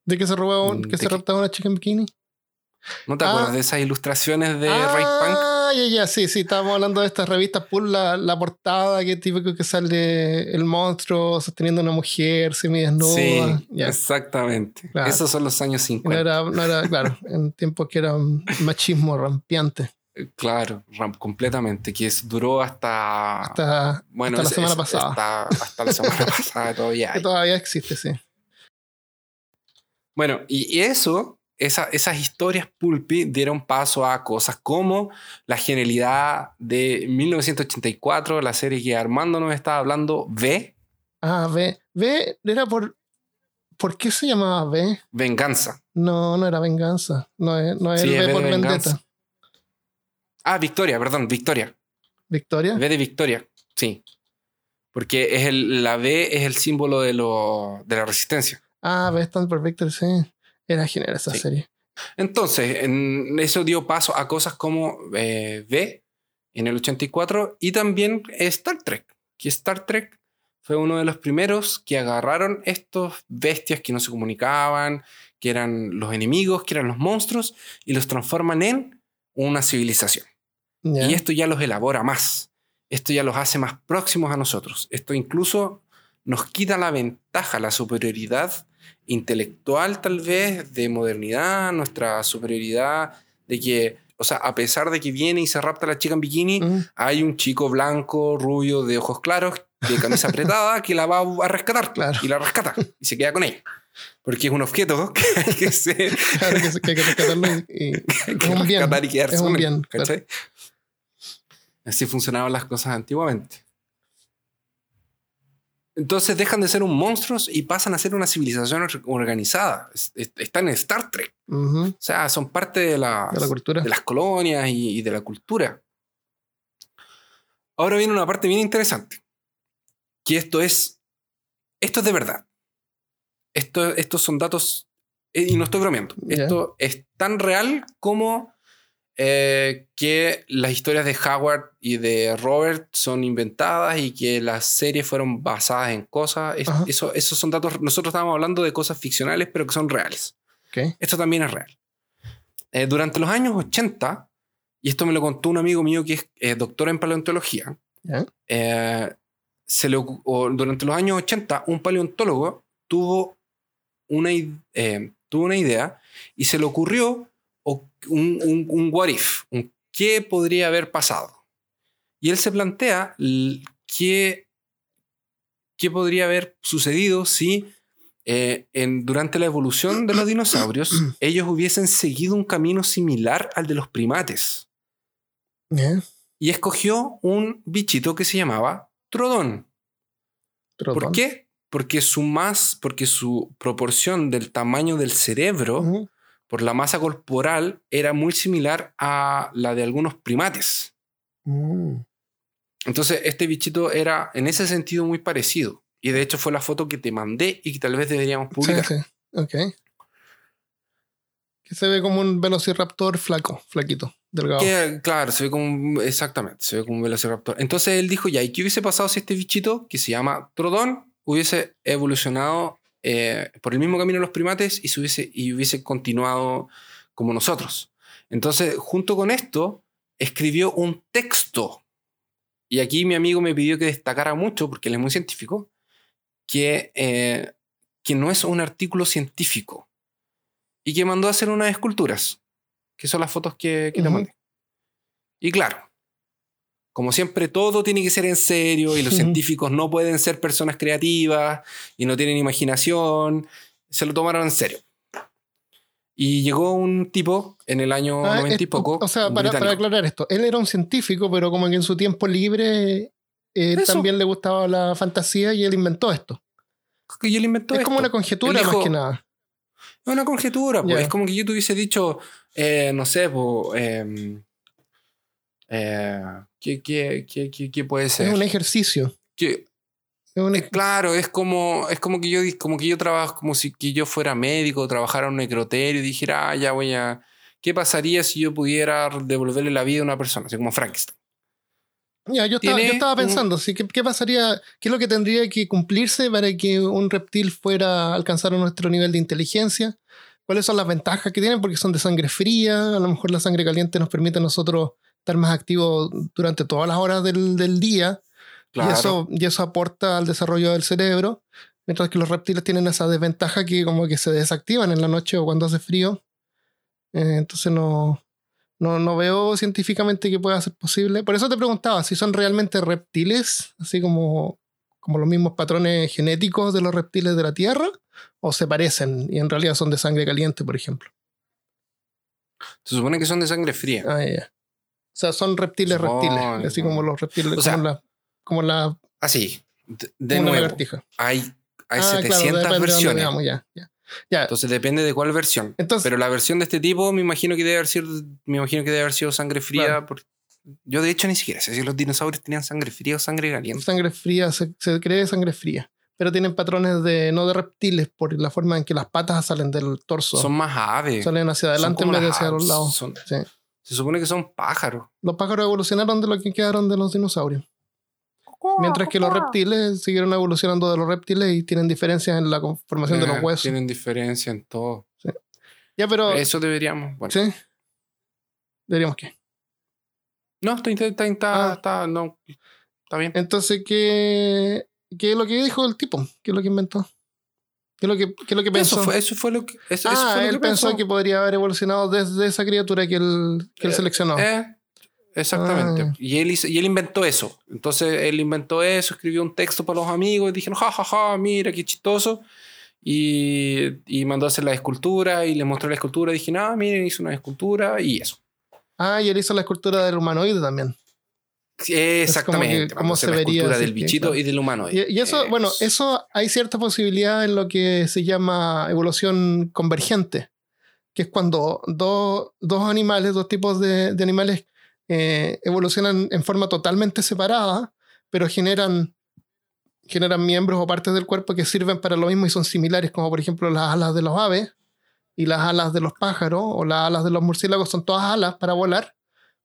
Speaker 1: ¿De que se robaba un-
Speaker 2: Mm,
Speaker 1: que
Speaker 2: ¿de
Speaker 1: se raptaba una chica en bikini?
Speaker 2: ¿No te
Speaker 1: Ah.
Speaker 2: acuerdas de esas ilustraciones de Ray Punk?
Speaker 1: Ah, ya, ya, sí, sí, estábamos hablando de estas revistas por la, la portada, que típico que sale el monstruo sosteniendo a una mujer semidesnuda.
Speaker 2: Sí, exactamente.
Speaker 1: Claro.
Speaker 2: Esos son los años
Speaker 1: No
Speaker 2: 50.
Speaker 1: era, no era, claro, *laughs* en tiempos que era un machismo rampiante.
Speaker 2: Claro, ram- completamente. Que es- duró hasta...
Speaker 1: Hasta,
Speaker 2: Bueno,
Speaker 1: hasta la semana
Speaker 2: es-
Speaker 1: pasada.
Speaker 2: Hasta, hasta la semana pasada *laughs* todavía.
Speaker 1: que todavía existe, sí.
Speaker 2: Bueno, y eso, esa- esas historias pulpy dieron paso a cosas como la genialidad de 1984, la serie que Armando nos estaba hablando, V,
Speaker 1: Ah, V. V era por. ¿Por qué se llamaba V?
Speaker 2: Venganza.
Speaker 1: No, no era venganza. No no es
Speaker 2: Sí,
Speaker 1: por
Speaker 2: venganza.
Speaker 1: vendetta.
Speaker 2: Ah, Victoria, perdón, Victoria.
Speaker 1: ¿Victoria?
Speaker 2: V de Victoria, sí. Porque es el, la V es el símbolo de, lo, de la resistencia.
Speaker 1: Ah, V stand por Victor, sí. Era genial esa
Speaker 2: Sí.
Speaker 1: serie.
Speaker 2: Entonces, en- eso dio paso a cosas como eh, V en el 84 y también Star Trek. Que Star Trek fue uno de los primeros que agarraron estos bestias que no se comunicaban, que eran los enemigos, que eran los monstruos, y los transforman en una civilización. Y esto ya los elabora más. Esto ya los hace más próximos a nosotros. Esto incluso nos quita la ventaja, la superioridad intelectual tal vez, de modernidad, nuestra superioridad de que, o sea, a pesar de que viene y se rapta la chica en bikini,
Speaker 1: Mm.
Speaker 2: hay un chico blanco, rubio, de ojos claros, de camisa apretada, que la va a rescatar.
Speaker 1: Claro.
Speaker 2: Y la rescata. Y se queda con ella. Porque es un objeto *laughs* que hay que, ser,
Speaker 1: Claro que, se- que hay que rescatarlo y, y- *laughs*
Speaker 2: que
Speaker 1: es un bien.
Speaker 2: Así funcionaban las cosas antiguamente. Entonces dejan de ser un monstruos y pasan a ser una civilización or- organizada. Es- es- Están en Star Trek. O sea, son parte de, las-
Speaker 1: de la cultura.
Speaker 2: de las colonias y, y de la cultura. Ahora viene una parte bien interesante. Que esto es. Esto es de verdad. Esto, estos son datos. eh, Y no estoy bromeando. Esto es tan real como eh, que las historias de Howard y de Robert son inventadas y que las series fueron basadas en cosas. Es- eso, esos son datos. Nosotros estábamos hablando de cosas ficcionales, pero que son reales. Esto también es real. Eh, durante los años 80, y esto me lo contó un amigo mío que es eh, doctor en paleontología, eh, se le durante los años 80, un paleontólogo tuvo una, eh, tuvo una idea y se le ocurrió o un, un, un what if, un qué podría haber pasado. Y él se plantea qué, qué podría haber sucedido si eh, en, durante la evolución de los dinosaurios *clears throat* ellos hubiesen seguido un camino similar al de los primates.
Speaker 1: ¿Eh?
Speaker 2: Y escogió un bichito que se llamaba Trodón. ¿Por qué? Porque su más, porque su proporción del tamaño del cerebro. Por la masa corporal era muy similar a la de algunos primates.
Speaker 1: Mm.
Speaker 2: Entonces, este bichito era en ese sentido muy parecido. Y de hecho fue la foto que te mandé y que tal vez deberíamos publicar.
Speaker 1: Sí, sí. Ok. Que se ve como un velociraptor flaco, flaquito, delgado.
Speaker 2: Que, claro, se ve como un- exactamente, se ve como un velociraptor. Entonces él dijo, ya, ¿y qué hubiese pasado si este bichito, que se llama Trodón, hubiese evolucionado eh, por el mismo camino de los primates y, se hubiese, y hubiese continuado como nosotros? Entonces, junto con esto, escribió un texto. Y aquí mi amigo me pidió que destacara mucho, porque él es muy científico, que, eh, que no es un artículo científico. Y que mandó a hacer unas esculturas, que son las fotos que, que te
Speaker 1: Ujú.
Speaker 2: mandé. Y claro, como siempre, todo tiene que ser en serio y los científicos no pueden ser personas creativas y no tienen imaginación. Se lo tomaron en serio. Y llegó un tipo en el año
Speaker 1: Ah,
Speaker 2: 90 y poco.
Speaker 1: O sea, para, para aclarar esto, él era un científico, pero como que en su tiempo libre eh, también le gustaba la fantasía y él inventó esto.
Speaker 2: Y él inventó
Speaker 1: es como
Speaker 2: esto.
Speaker 1: una conjetura
Speaker 2: dijo-
Speaker 1: más que nada.
Speaker 2: Es una conjetura, pues.
Speaker 1: Ya.
Speaker 2: Es como que yo te hubiese dicho, eh, no sé, pues. em, eh, ¿qué, qué, qué, qué- qué puede ser?
Speaker 1: Es un ejercicio.
Speaker 2: Que-
Speaker 1: Es un
Speaker 2: eh, claro, es como, es como que yo como que yo trabajo, como si que yo fuera médico, trabajara en un necroterio y dijera, ah, ya voy a. ¿Qué pasaría si yo pudiera devolverle la vida a una persona? Así como Frankenstein.
Speaker 1: Ya, yo estaba, yo estaba
Speaker 2: un-
Speaker 1: pensando, sí, ¿qué, qué pasaría? ¿Qué es lo que tendría que cumplirse para que un reptil fuera a alcanzar nuestro nivel de inteligencia? ¿Cuáles son las ventajas que tienen? Porque son de sangre fría, a lo mejor la sangre caliente nos permite a nosotros estar más activos durante todas las horas del, del día
Speaker 2: Claro.
Speaker 1: y, eso, y eso aporta al desarrollo del cerebro, mientras que los reptiles tienen esa desventaja que como que se desactivan en la noche o cuando hace frío. Eh, entonces no, no, no veo científicamente que pueda ser posible. Por eso te preguntaba si son realmente reptiles, así como, como los mismos patrones genéticos de los reptiles de la Tierra, o se parecen y en realidad son de sangre caliente, por ejemplo.
Speaker 2: Se supone que son de sangre fría.
Speaker 1: Ah, ya. O sea, son reptiles
Speaker 2: Supone,
Speaker 1: reptiles, así como los reptiles,
Speaker 2: O sea,
Speaker 1: como la, como la,
Speaker 2: Así. De, de
Speaker 1: como la
Speaker 2: nuevo, hay, hay
Speaker 1: Ah, claro,
Speaker 2: 700
Speaker 1: depende de dónde
Speaker 2: versiones.
Speaker 1: ya, ya. Ya,
Speaker 2: Entonces depende de cuál versión.
Speaker 1: Entonces-
Speaker 2: Pero la versión de este tipo me imagino que debe haber sido, me imagino que debe haber sido sangre fría.
Speaker 1: Claro.
Speaker 2: por- Yo de hecho ni siquiera sé si los dinosaurios tenían sangre fría o sangre caliente.
Speaker 1: sangre fría, se, se cree sangre fría. Pero tienen patrones de no de reptiles por la forma en que las patas salen del torso.
Speaker 2: Son más aves.
Speaker 1: salen hacia
Speaker 2: Son
Speaker 1: adelante en vez de hacia los lados.
Speaker 2: Son-
Speaker 1: Sí.
Speaker 2: Se supone que son pájaros.
Speaker 1: Los pájaros evolucionaron de lo que quedaron de los dinosaurios. Mientras que los reptiles siguieron evolucionando de los reptiles y tienen diferencias en la conformación de los
Speaker 2: Eh,
Speaker 1: huesos.
Speaker 2: Tienen diferencia en todo.
Speaker 1: Ya, pero.
Speaker 2: Eso deberíamos. Bueno.
Speaker 1: Sí. Diríamos que.
Speaker 2: No, está, está, está,
Speaker 1: Ah.
Speaker 2: está- no, está bien.
Speaker 1: Entonces, ¿qué, ¿qué es lo que dijo el tipo? ¿Qué es lo que inventó? ¿Qué es lo que, qué es lo que pensó?
Speaker 2: Eso fue, eso fue lo que. Eso, eso
Speaker 1: ah,
Speaker 2: fue lo
Speaker 1: él
Speaker 2: que
Speaker 1: pensó
Speaker 2: pensó.
Speaker 1: que podría haber evolucionado desde esa criatura que él, que él
Speaker 2: Eh,
Speaker 1: seleccionó.
Speaker 2: Eh, exactamente.
Speaker 1: Ah.
Speaker 2: Y, él hizo- y él inventó eso. Entonces él inventó eso, escribió un texto para los amigos y dijeron, ja, ja, ja, mira qué chistoso. Y, y mandó a hacer la escultura y le mostró la escultura. Y dije, ah, miren, hizo una escultura y eso.
Speaker 1: Ah, y él hizo la escultura del humanoide también.
Speaker 2: Exactamente. hacer
Speaker 1: se
Speaker 2: la
Speaker 1: vería, así
Speaker 2: del bichito
Speaker 1: claro.
Speaker 2: y del humano.
Speaker 1: Y, y eso, bueno, eso hay cierta posibilidad en lo que se llama evolución convergente, que es cuando dos, dos animales, dos tipos de, de animales eh, evolucionan en forma totalmente separada, pero generan, generan miembros o partes del cuerpo que sirven para lo mismo y son similares, como por ejemplo las alas de los aves y las alas de los pájaros o las alas de los murciélagos son todas alas para volar,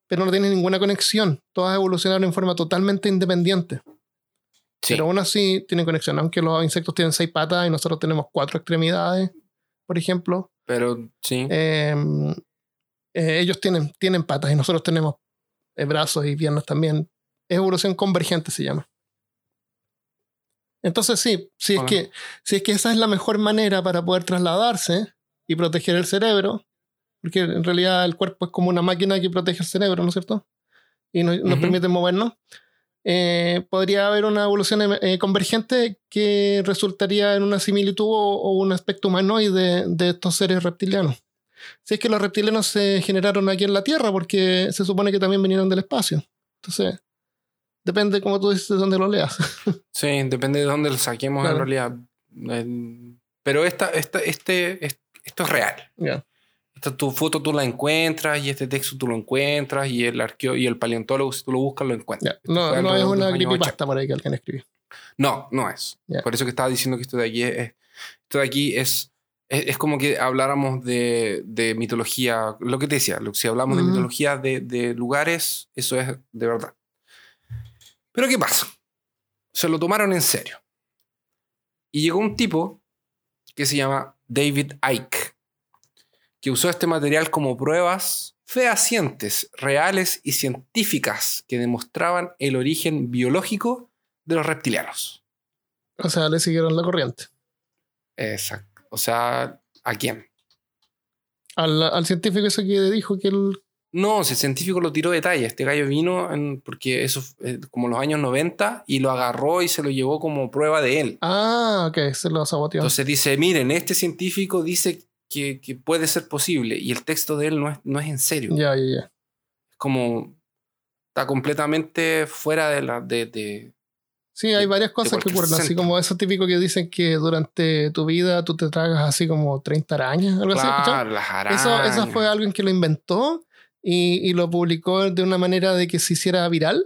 Speaker 1: pero no tienen ninguna conexión, todas evolucionaron en forma totalmente independiente.
Speaker 2: Sí.
Speaker 1: Pero aún así tienen conexión, aunque los insectos tienen seis patas y nosotros tenemos cuatro extremidades, por ejemplo.
Speaker 2: Pero sí.
Speaker 1: eh, eh, ellos tienen, tienen patas y nosotros tenemos eh, brazos y piernas también. Es evolución convergente se llama. Entonces sí, si es, que, si es que esa es la mejor manera para poder trasladarse y proteger el cerebro, porque en realidad el cuerpo es como una máquina que protege el cerebro, ¿no es cierto? Y nos, nos
Speaker 2: Ujú.
Speaker 1: permite movernos. Eh, podría haber una evolución eh, convergente que resultaría en una similitud o, o un aspecto humanoide de estos seres reptilianos. Si es que los reptilianos se generaron aquí en la Tierra, porque se supone que también vinieron del espacio. Entonces, depende, como tú dices, de dónde lo leas. *laughs*
Speaker 2: Sí, depende de dónde lo saquemos
Speaker 1: Claro.
Speaker 2: en realidad. Eh, pero esta, esta, este, es- esto es real.
Speaker 1: Ya.
Speaker 2: Esta tu foto tú la encuentras y este texto tú lo encuentras y el arqueo y el paleontólogo si tú lo buscas lo encuentras.
Speaker 1: No, no es una creepypasta por ahí que alguien escribió.
Speaker 2: 80. No, no es. Por eso que estaba diciendo que esto de aquí es, es- esto de aquí es, es, es como que habláramos de, de mitología, lo que te decía, lo- si hablamos de mitología de, de lugares, eso es de verdad. Pero ¿qué pasa? Se lo tomaron en serio. Y llegó un tipo que se llama David Icke, que usó este material como pruebas fehacientes, reales y científicas que demostraban el origen biológico de los reptilianos.
Speaker 1: O sea, le siguieron la corriente.
Speaker 2: Exacto. O sea, ¿a quién?
Speaker 1: Al, al científico ese que dijo que él.
Speaker 2: No, el científico lo tiró de talla. Este gallo vino en- porque eso fue como los años 90 y lo agarró y se lo llevó como prueba de él.
Speaker 1: Ah, ok, se lo saboteó.
Speaker 2: Entonces dice, miren, este científico dice que, que puede ser posible y el texto de él no es, no es en serio.
Speaker 1: ya, ya, ya.
Speaker 2: Como está completamente fuera de la... De, de-
Speaker 1: Sí, hay varias cosas que ocurren, así como eso típico que dicen que durante tu vida tú te tragas así como 30 arañas, algo así.
Speaker 2: Claro, las arañas.
Speaker 1: Eso, eso fue alguien que lo inventó y, y lo publicó de una manera de que se hiciera viral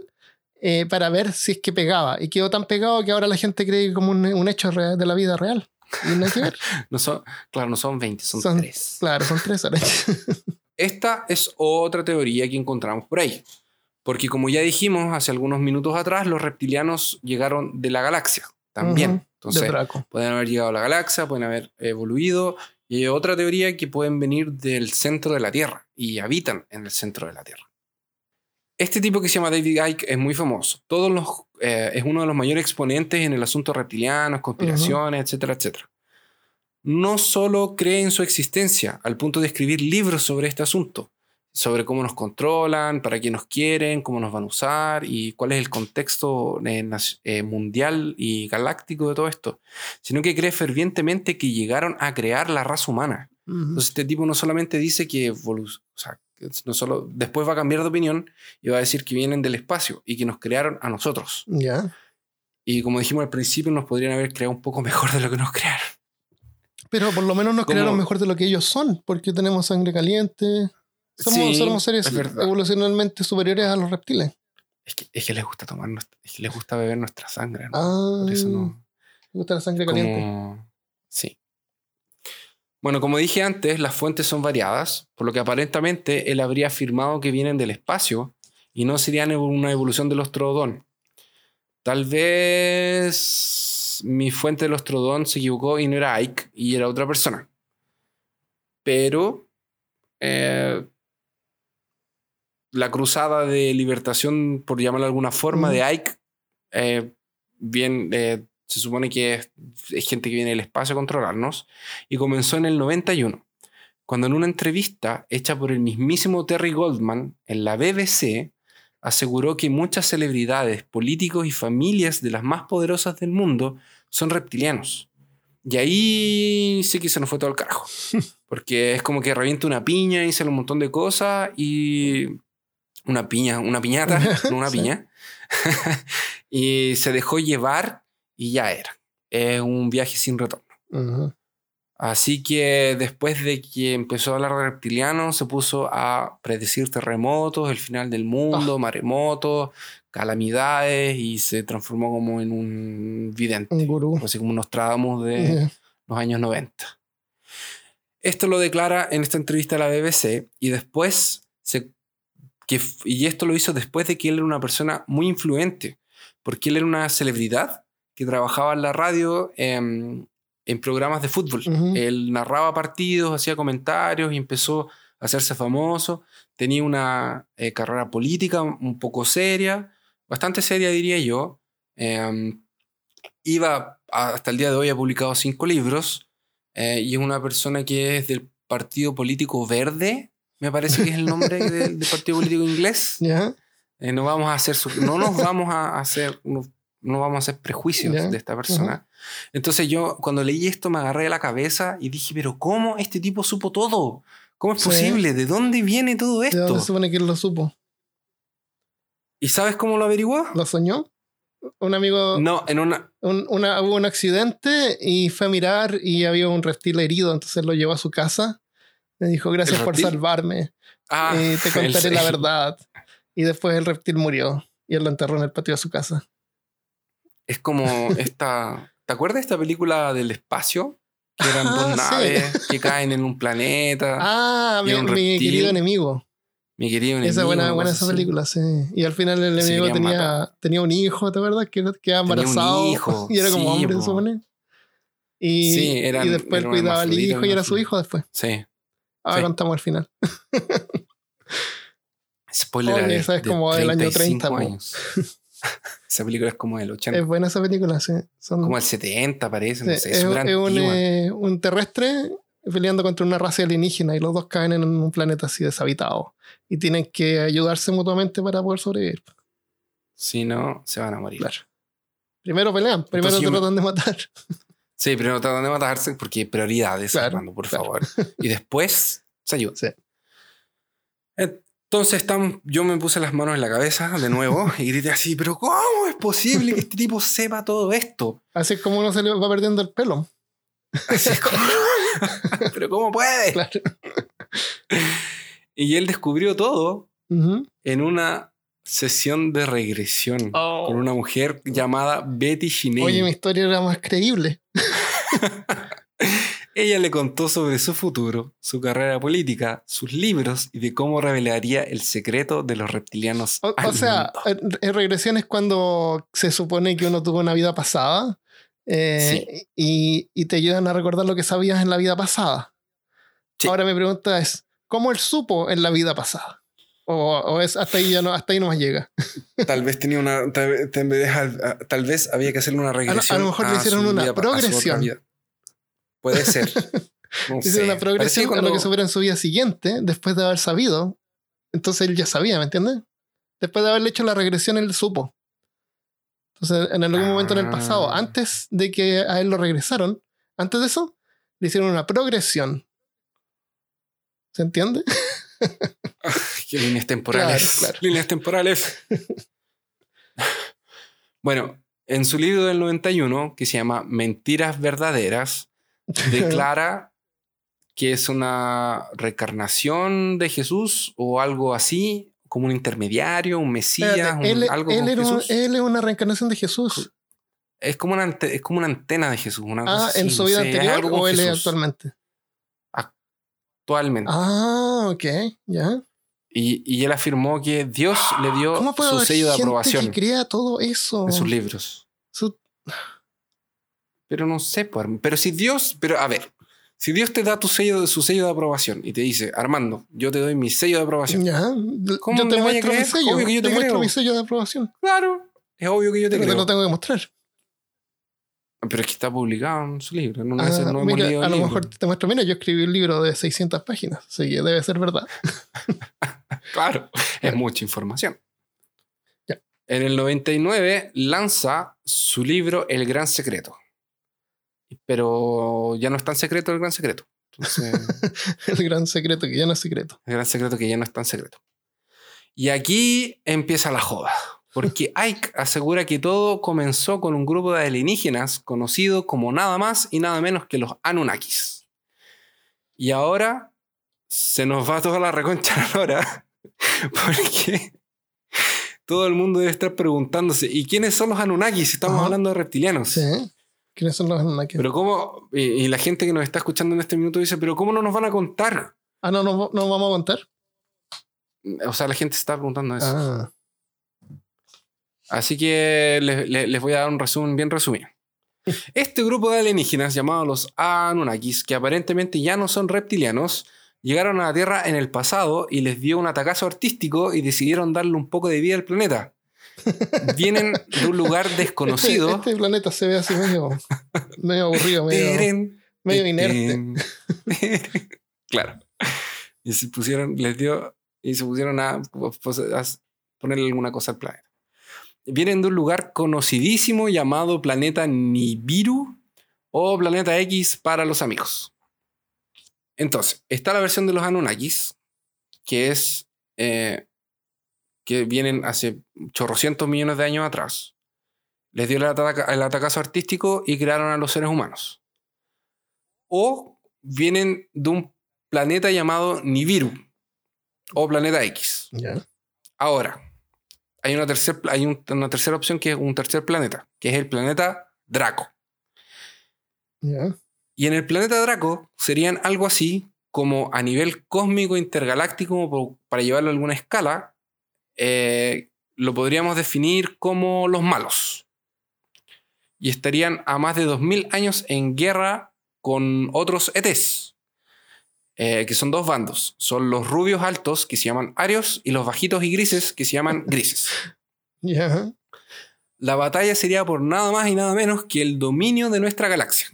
Speaker 1: eh, para ver si es que pegaba. Y quedó tan pegado que ahora la gente cree como un, un hecho real de la vida real. Y no hay que ver.
Speaker 2: No son, claro, no son 20, son,
Speaker 1: Son-
Speaker 2: 3.
Speaker 1: Claro, son tres arañas. *laughs*
Speaker 2: Esta es otra teoría que encontramos por ahí. Porque como ya dijimos hace algunos minutos atrás, los reptilianos llegaron de la galaxia también. Entonces, pueden haber llegado a la galaxia, pueden haber evoluido. Y hay otra teoría que pueden venir del centro de la Tierra y habitan en el centro de la Tierra. Este tipo que se llama David Icke es muy famoso. Todos los, eh, es uno de los mayores exponentes en el asunto reptilianos, conspiraciones, etcétera, etcétera. No solo cree en su existencia al punto de escribir libros sobre este asunto, sobre cómo nos controlan, para qué nos quieren, cómo nos van a usar y cuál es el contexto eh, eh, mundial y galáctico de todo esto, sino que cree fervientemente que llegaron a crear la raza humana. Entonces este tipo no solamente dice que o sea, no solo después va a cambiar de opinión y va a decir que vienen del espacio y que nos crearon a nosotros.
Speaker 1: Ya.
Speaker 2: Y como dijimos al principio, nos podrían haber creado un poco *laughs* mejor de lo que nos crearon.
Speaker 1: Pero por lo menos nos
Speaker 2: Como-
Speaker 1: crearon mejor de lo que ellos son, porque tenemos sangre caliente. Somos,
Speaker 2: Sí,
Speaker 1: somos seres evolucionalmente superiores a los reptiles.
Speaker 2: Es que, es que les gusta tomar, nuestra- es que les gusta beber nuestra sangre. ¿no?
Speaker 1: Ah,
Speaker 2: Por eso no.
Speaker 1: gusta la sangre caliente.
Speaker 2: Como... Sí. Bueno, como dije antes, las fuentes son variadas, por lo que aparentemente él habría afirmado que vienen del espacio y no serían una evolución del Ostrodón. Tal vez mi fuente del Ostrodón se equivocó y no era Ike y era otra persona. Pero eh, la cruzada de libertación, por llamarlo de alguna forma, de Ike, eh, bien, eh, se supone que es, es gente que viene del espacio a controlarnos, y comenzó en el 91, cuando en una entrevista hecha por el mismísimo Terry Goldman en la BBC, aseguró que muchas celebridades, políticos y familias de las más poderosas del mundo son reptilianos. Y ahí sí que se nos fue todo el carajo. *laughs* Porque es como que revienta una piña y sale un montón de cosas y una piña, una piñata, *laughs* no una piña. *laughs* y se dejó llevar y ya era. Es un viaje sin retorno. Así que después de que empezó a hablar de reptilianos, se puso a predecir terremotos, el final del mundo, maremotos, calamidades y se transformó como en un vidente,
Speaker 1: Un gurú.
Speaker 2: así como nos tratamos de los años 90. Esto lo declara en esta entrevista a la BBC y después se, que, y esto lo hizo después de que él era una persona muy influente, porque él era una celebridad que trabajaba en la radio em, en programas de fútbol.
Speaker 1: Ujú.
Speaker 2: Él narraba partidos, hacía comentarios y empezó a hacerse famoso. Tenía una eh, carrera política un poco seria, bastante seria diría yo. Em, iba a- hasta el día de hoy ha publicado cinco libros eh, y es una persona que es del partido político verde me parece que es el nombre del, del partido político inglés. *laughs*
Speaker 1: ¿Ya?
Speaker 2: Eh, no vamos a hacer su- no nos vamos a hacer no, vamos a hacer prejuicios de esta persona. Entonces yo cuando leí esto me agarré de la cabeza y dije, pero ¿cómo este tipo supo todo? ¿Cómo es
Speaker 1: Sí.
Speaker 2: posible? ¿De dónde viene todo
Speaker 1: ¿De
Speaker 2: esto?
Speaker 1: dónde se supone que él lo supo?
Speaker 2: ¿Y sabes cómo lo averiguó?
Speaker 1: ¿Lo soñó? Un amigo,
Speaker 2: No, en una...
Speaker 1: un- una, hubo un accidente y fue a mirar y había un reptil herido, entonces lo llevó a su casa. Le dijo, gracias
Speaker 2: ¿El
Speaker 1: por salvarme,
Speaker 2: Ah,
Speaker 1: y te *laughs*
Speaker 2: el-
Speaker 1: contaré la verdad. Y después el reptil murió y él lo enterró en el patio de su casa.
Speaker 2: Es como *laughs* esta... ¿Te acuerdas de esta película del espacio? Que eran
Speaker 1: Ah,
Speaker 2: dos
Speaker 1: sí.
Speaker 2: naves que caen en un planeta. *laughs*
Speaker 1: Ah, mi, querido enemigo.
Speaker 2: Mi querido enemigo.
Speaker 1: esa buena, buena esa película, sí. Y al final el enemigo tenía,
Speaker 2: matar.
Speaker 1: tenía un hijo, ¿te acuerdas? Que quedaba
Speaker 2: un
Speaker 1: embarazado.
Speaker 2: hijo, *laughs*
Speaker 1: Y era como
Speaker 2: sí,
Speaker 1: hombre, se supone. Y,
Speaker 2: Sí, eran-
Speaker 1: y después
Speaker 2: eran
Speaker 1: cuidaba al hijo y era su hijo después.
Speaker 2: Sí.
Speaker 1: Ahora contamos al final.
Speaker 2: Spoiler
Speaker 1: Oye, esa es
Speaker 2: de
Speaker 1: como del año 30,
Speaker 2: 35
Speaker 1: po.
Speaker 2: años. Esa película es como del 80.
Speaker 1: Es buena esa película, sí. Son,
Speaker 2: como el 70 parece,
Speaker 1: sí,
Speaker 2: no sé,
Speaker 1: es,
Speaker 2: es súper
Speaker 1: es un, eh, un terrestre peleando contra una raza alienígena y los dos caen en un planeta así deshabitado. Y tienen que ayudarse mutuamente para poder sobrevivir.
Speaker 2: Si no, se van a morir.
Speaker 1: Claro. Primero pelean, primero
Speaker 2: Entonces me-
Speaker 1: tratan de matar.
Speaker 2: Sí, primero tratan de matarse porque prioridades,
Speaker 1: Claro,
Speaker 2: Armando, por
Speaker 1: claro.
Speaker 2: favor. Y después se ayudan.
Speaker 1: Sí.
Speaker 2: Entonces yo me puse las manos en la cabeza de nuevo *laughs* y grité así, pero ¿cómo es posible que este tipo sepa todo esto?
Speaker 1: Así es como uno se le va perdiendo el pelo.
Speaker 2: Así es como, *laughs* pero ¿cómo puede?
Speaker 1: Claro.
Speaker 2: Y él descubrió todo en una sesión de regresión
Speaker 1: Oh.
Speaker 2: con una mujer llamada Betty Shinei.
Speaker 1: Oye, mi historia era más creíble. *laughs*
Speaker 2: Ella le contó sobre su futuro, su carrera política, sus libros y de cómo revelaría el secreto de los reptilianos.
Speaker 1: O,
Speaker 2: al
Speaker 1: o sea,
Speaker 2: mundo.
Speaker 1: en, regresión es cuando se supone que uno tuvo una vida pasada eh, y, y te ayudan a recordar lo que sabías en la vida pasada.
Speaker 2: Sí.
Speaker 1: Ahora mi pregunta es, ¿cómo él supo en la vida pasada? O, o es hasta ahí ya no, hasta ahí no más llega. *laughs*
Speaker 2: tal vez tenía una, tal, vez- tal vez- tal vez había que hacerle una regresión.
Speaker 1: a lo mejor le
Speaker 2: a
Speaker 1: hicieron
Speaker 2: su
Speaker 1: una
Speaker 2: vida- a
Speaker 1: progresión.
Speaker 2: Puede ser. *laughs* No sé.
Speaker 1: una progresión a lo
Speaker 2: cuando-
Speaker 1: que supera en su vida siguiente, después de haber sabido. Entonces él ya sabía, ¿me entiendes? Después de haberle hecho la regresión, él supo. Entonces, en algún momento en el pasado,
Speaker 2: Ah.
Speaker 1: antes de que a él lo regresaron, antes de eso, le hicieron una progresión. ¿Se entiende? *laughs*
Speaker 2: Qué líneas temporales.
Speaker 1: Claro, claro.
Speaker 2: Líneas temporales. *laughs* bueno, en su libro del 91, que se llama Mentiras Verdaderas, declara *laughs* que es una reencarnación de Jesús o algo así, como un intermediario, un mesías,
Speaker 1: Espérate,
Speaker 2: un-
Speaker 1: él,
Speaker 2: algo
Speaker 1: él era
Speaker 2: Jesús.
Speaker 1: él es una reencarnación de Jesús.
Speaker 2: Es como una, ante- es como una antena de Jesús. Una cosa
Speaker 1: Ah,
Speaker 2: así,
Speaker 1: ¿en su
Speaker 2: no
Speaker 1: vida
Speaker 2: sé, es
Speaker 1: anterior o él es actualmente?
Speaker 2: Actualmente.
Speaker 1: Ah, ok, ya.
Speaker 2: Y, y él afirmó que Dios le dio
Speaker 1: ¿Cómo puede
Speaker 2: su sello de aprobación
Speaker 1: que crea todo eso?
Speaker 2: en sus libros.
Speaker 1: Su-
Speaker 2: Pero no sé, pues, pero si Dios, pero a ver, si Dios te da tu sello, su sello de aprobación y te dice, Armando, yo te doy mi sello de aprobación.
Speaker 1: Ya,
Speaker 2: ¿Cómo
Speaker 1: yo
Speaker 2: me
Speaker 1: te
Speaker 2: a
Speaker 1: muestro mi sello.
Speaker 2: Obvio que yo
Speaker 1: te
Speaker 2: te
Speaker 1: muestro mi sello de aprobación.
Speaker 2: Claro, es obvio que yo te
Speaker 1: Pero te
Speaker 2: creo.
Speaker 1: lo tengo que mostrar.
Speaker 2: Pero es que está publicado en su libro. No,
Speaker 1: Ah,
Speaker 2: no hemos
Speaker 1: mira,
Speaker 2: leído
Speaker 1: a lo
Speaker 2: libro.
Speaker 1: mejor te muestro. Mira, yo escribí un libro de 600 páginas, así que debe ser verdad. *laughs*
Speaker 2: Claro, es mucha información.
Speaker 1: Ya.
Speaker 2: En el 99 lanza su libro El Gran Secreto. Pero ya no es tan secreto el Gran Secreto. *laughs* Entonces,
Speaker 1: El gran secreto que ya no es secreto.
Speaker 2: el Gran Secreto que ya no es tan secreto. Y aquí empieza la joda. Porque *laughs* Ike asegura que todo comenzó con un grupo de alienígenas conocido como nada más y nada menos que los Anunnakis. Y ahora se nos va toda la reconcha a la hora. *laughs* Porque todo el mundo debe estar preguntándose, ¿y quiénes son los Anunnakis? Estamos
Speaker 1: Ajá.
Speaker 2: hablando de reptilianos.
Speaker 1: Sí. ¿Quiénes son los Anunnaki?
Speaker 2: Pero cómo, y, y la gente que nos está escuchando en este minuto dice, pero ¿cómo no nos van a contar?
Speaker 1: Ah, no, no, no vamos a contar.
Speaker 2: O sea, la gente está preguntando eso.
Speaker 1: Ah,
Speaker 2: Así que les, les- les voy a dar un resumen bien resumido. *laughs* Este grupo de alienígenas llamados los Anunnakis, que aparentemente ya no son reptilianos, llegaron a la Tierra en el pasado y les dio un atacazo artístico y decidieron darle un poco de vida al planeta. Vienen de un lugar
Speaker 1: este,
Speaker 2: desconocido.
Speaker 1: este planeta se ve así medio, medio aburrido, medio,
Speaker 2: Teren,
Speaker 1: medio inerte.
Speaker 2: teren. claro. Y se pusieron, les dio, y se pusieron a, pues, a ponerle alguna cosa al planeta. Vienen de un lugar conocidísimo llamado planeta Nibiru o planeta X para los amigos. Entonces, está la versión de los Anunnakis, que es eh, que vienen hace chorrocientos millones de años atrás. Les dio el, el atacazo artístico y crearon a los seres humanos. O vienen de un planeta llamado Nibiru o planeta X. Ahora, hay, una, hay una tercera opción que es un tercer planeta, que es el planeta Draco. Y en el planeta Draco serían algo así como a nivel cósmico intergaláctico, para llevarlo a alguna escala, eh, lo podríamos definir como los malos. Y estarían a más de 2000 años en guerra con otros ETs, eh, que son dos bandos. Son los rubios altos, que se llaman arios, y los bajitos y grises, que se llaman *laughs* grises. La batalla sería por nada más y nada menos que el dominio de nuestra galaxia,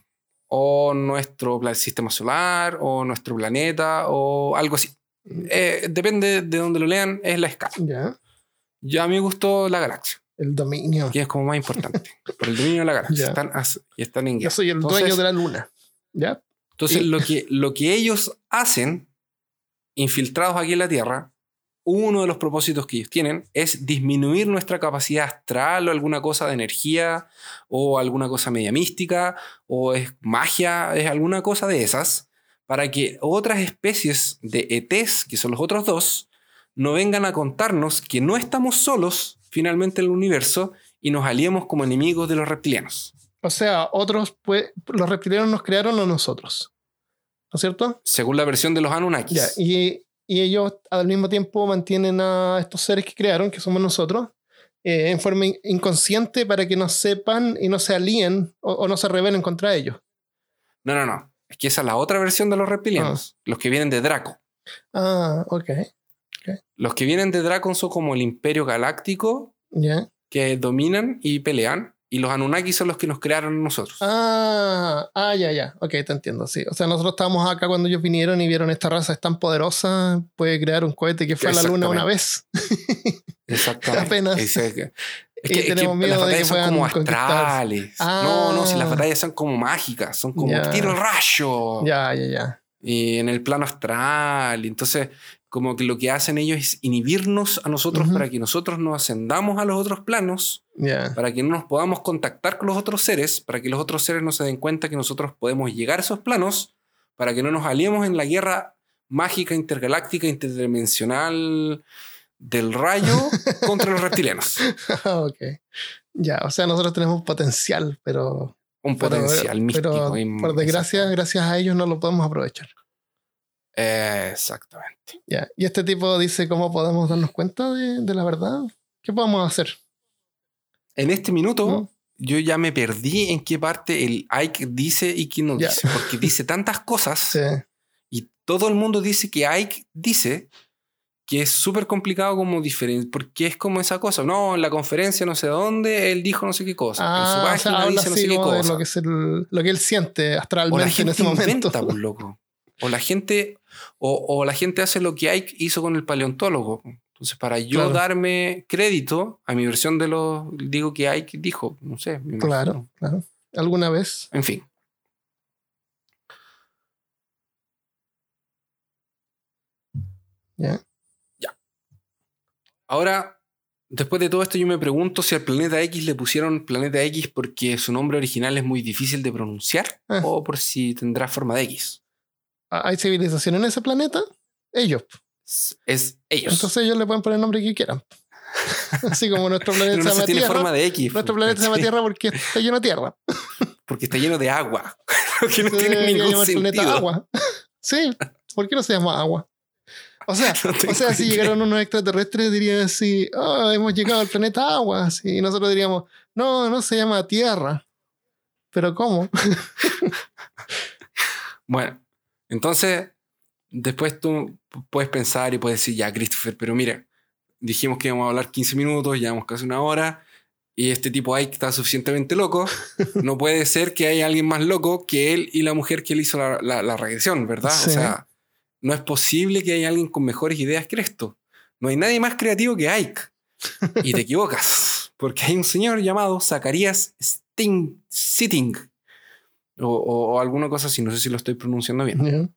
Speaker 2: o nuestro sistema solar, o nuestro planeta, o algo así. Eh, depende de donde lo lean, es la escala. Ya. Ya a mí me gustó la galaxia.
Speaker 1: El dominio.
Speaker 2: Que es como más importante. *laughs* Por el dominio de la galaxia. Están, y están en
Speaker 1: Yo soy el dueño de la luna. ¿Ya?
Speaker 2: Entonces, lo, *laughs* que, lo que ellos hacen, infiltrados aquí en la Tierra, uno de los propósitos que ellos tienen es disminuir nuestra capacidad astral o alguna cosa de energía o alguna cosa media mística o es magia, es alguna cosa de esas, para que otras especies de ETs, que son los otros dos, no vengan a contarnos que no estamos solos finalmente en el universo y nos aliemos como enemigos de los reptilianos.
Speaker 1: O sea, otros, pues, los reptilianos nos crearon a nosotros. ¿No es cierto?
Speaker 2: Según la versión de los Anunnakis.
Speaker 1: y, ellos al mismo tiempo mantienen a estos seres que crearon, que somos nosotros, eh, en forma inconsciente para que no sepan y no se alíen o, no se rebelen contra ellos.
Speaker 2: No, no, no. Es que esa es la otra versión de los reptilianos, ah. los que vienen de Draco.
Speaker 1: Ah, ok.
Speaker 2: Los que vienen de Draco son como el imperio galáctico que dominan y pelean. Y los Anunnaki son los que nos crearon nosotros.
Speaker 1: Ah, ah, ya, ya. Ok, te entiendo, sí. O sea, nosotros estábamos acá cuando ellos vinieron y vieron esta raza es tan poderosa, puede crear un cohete que fue a la luna una vez. *laughs*
Speaker 2: Exactamente.
Speaker 1: Apenas.
Speaker 2: Es, que, tenemos miedo las batallas son como astrales. No, no, si las ah. batallas son como mágicas, son como tiro el rayo.
Speaker 1: Ya, ya, ya.
Speaker 2: Y en el plano astral. Entonces, como que lo que hacen ellos es inhibirnos a nosotros para que nosotros no ascendamos a los otros planos, para que no nos podamos contactar con los otros seres, para que los otros seres no se den cuenta que nosotros podemos llegar a esos planos, para que no nos aliemos en la guerra mágica, intergaláctica, interdimensional del rayo contra los reptilianos. *laughs*
Speaker 1: ok. Ya, o sea, nosotros tenemos potencial, pero...
Speaker 2: Un potencial místico.
Speaker 1: Pero, por desgracia, gracias a ellos no lo podemos aprovechar
Speaker 2: exactamente.
Speaker 1: Ya. Y este tipo dice cómo podemos darnos cuenta de, la verdad. ¿Qué podemos hacer?
Speaker 2: En este minuto, yo ya me perdí en qué parte el Ike dice y quién no dice. Porque dice tantas cosas. *laughs* Y todo el mundo dice que Ike dice que es súper complicado como diferente, porque es como esa cosa, no, en la conferencia no sé dónde, él dijo no sé qué cosa, en su
Speaker 1: ah, página dice no sé qué cosa. Lo que, es lo que él siente astralmente en ese momento.
Speaker 2: Pues, *laughs* loco. O la gente, o, la gente hace lo que Ike hizo con el paleontólogo. Entonces, para yo darme crédito a mi versión de lo, digo que Ike dijo, no sé.
Speaker 1: Claro, claro. ¿Alguna vez?
Speaker 2: En fin.
Speaker 1: Ya.
Speaker 2: Ahora, después de todo esto, yo me pregunto si al planeta X le pusieron planeta X porque su nombre original es muy difícil de pronunciar ah. o por si tendrá forma de X
Speaker 1: hay civilización en ese planeta, ellos.
Speaker 2: Es ellos.
Speaker 1: Entonces ellos le pueden poner el nombre que quieran. *laughs* Así como nuestro planeta
Speaker 2: se llama tiene Tierra. forma de X.
Speaker 1: Nuestro planeta se llama Tierra porque está lleno de tierra.
Speaker 2: porque está lleno de agua. *laughs* que no tiene ningún sentido.
Speaker 1: agua. *laughs* Sí, ¿por qué no se llama agua? O sea, *laughs* o sea si llegaron unos extraterrestres dirían así, oh, hemos llegado al planeta agua. y nosotros diríamos, no, no se llama Tierra. Pero ¿cómo? *laughs*
Speaker 2: bueno, entonces, después tú puedes pensar y puedes decir, ya, Christopher, pero mira, dijimos que íbamos a hablar 15 minutos, llevamos casi una hora, y este tipo ahí está suficientemente loco. No puede ser que haya alguien más loco que él y la mujer que él hizo la, la, regresión, ¿verdad? O sea, no es posible que haya alguien con mejores ideas que esto. No hay nadie más creativo que Ike. Y te *laughs* equivocas, porque hay un señor llamado Zacarías Sting, Sitting, o, o, alguna cosa así, no sé si lo estoy pronunciando bien,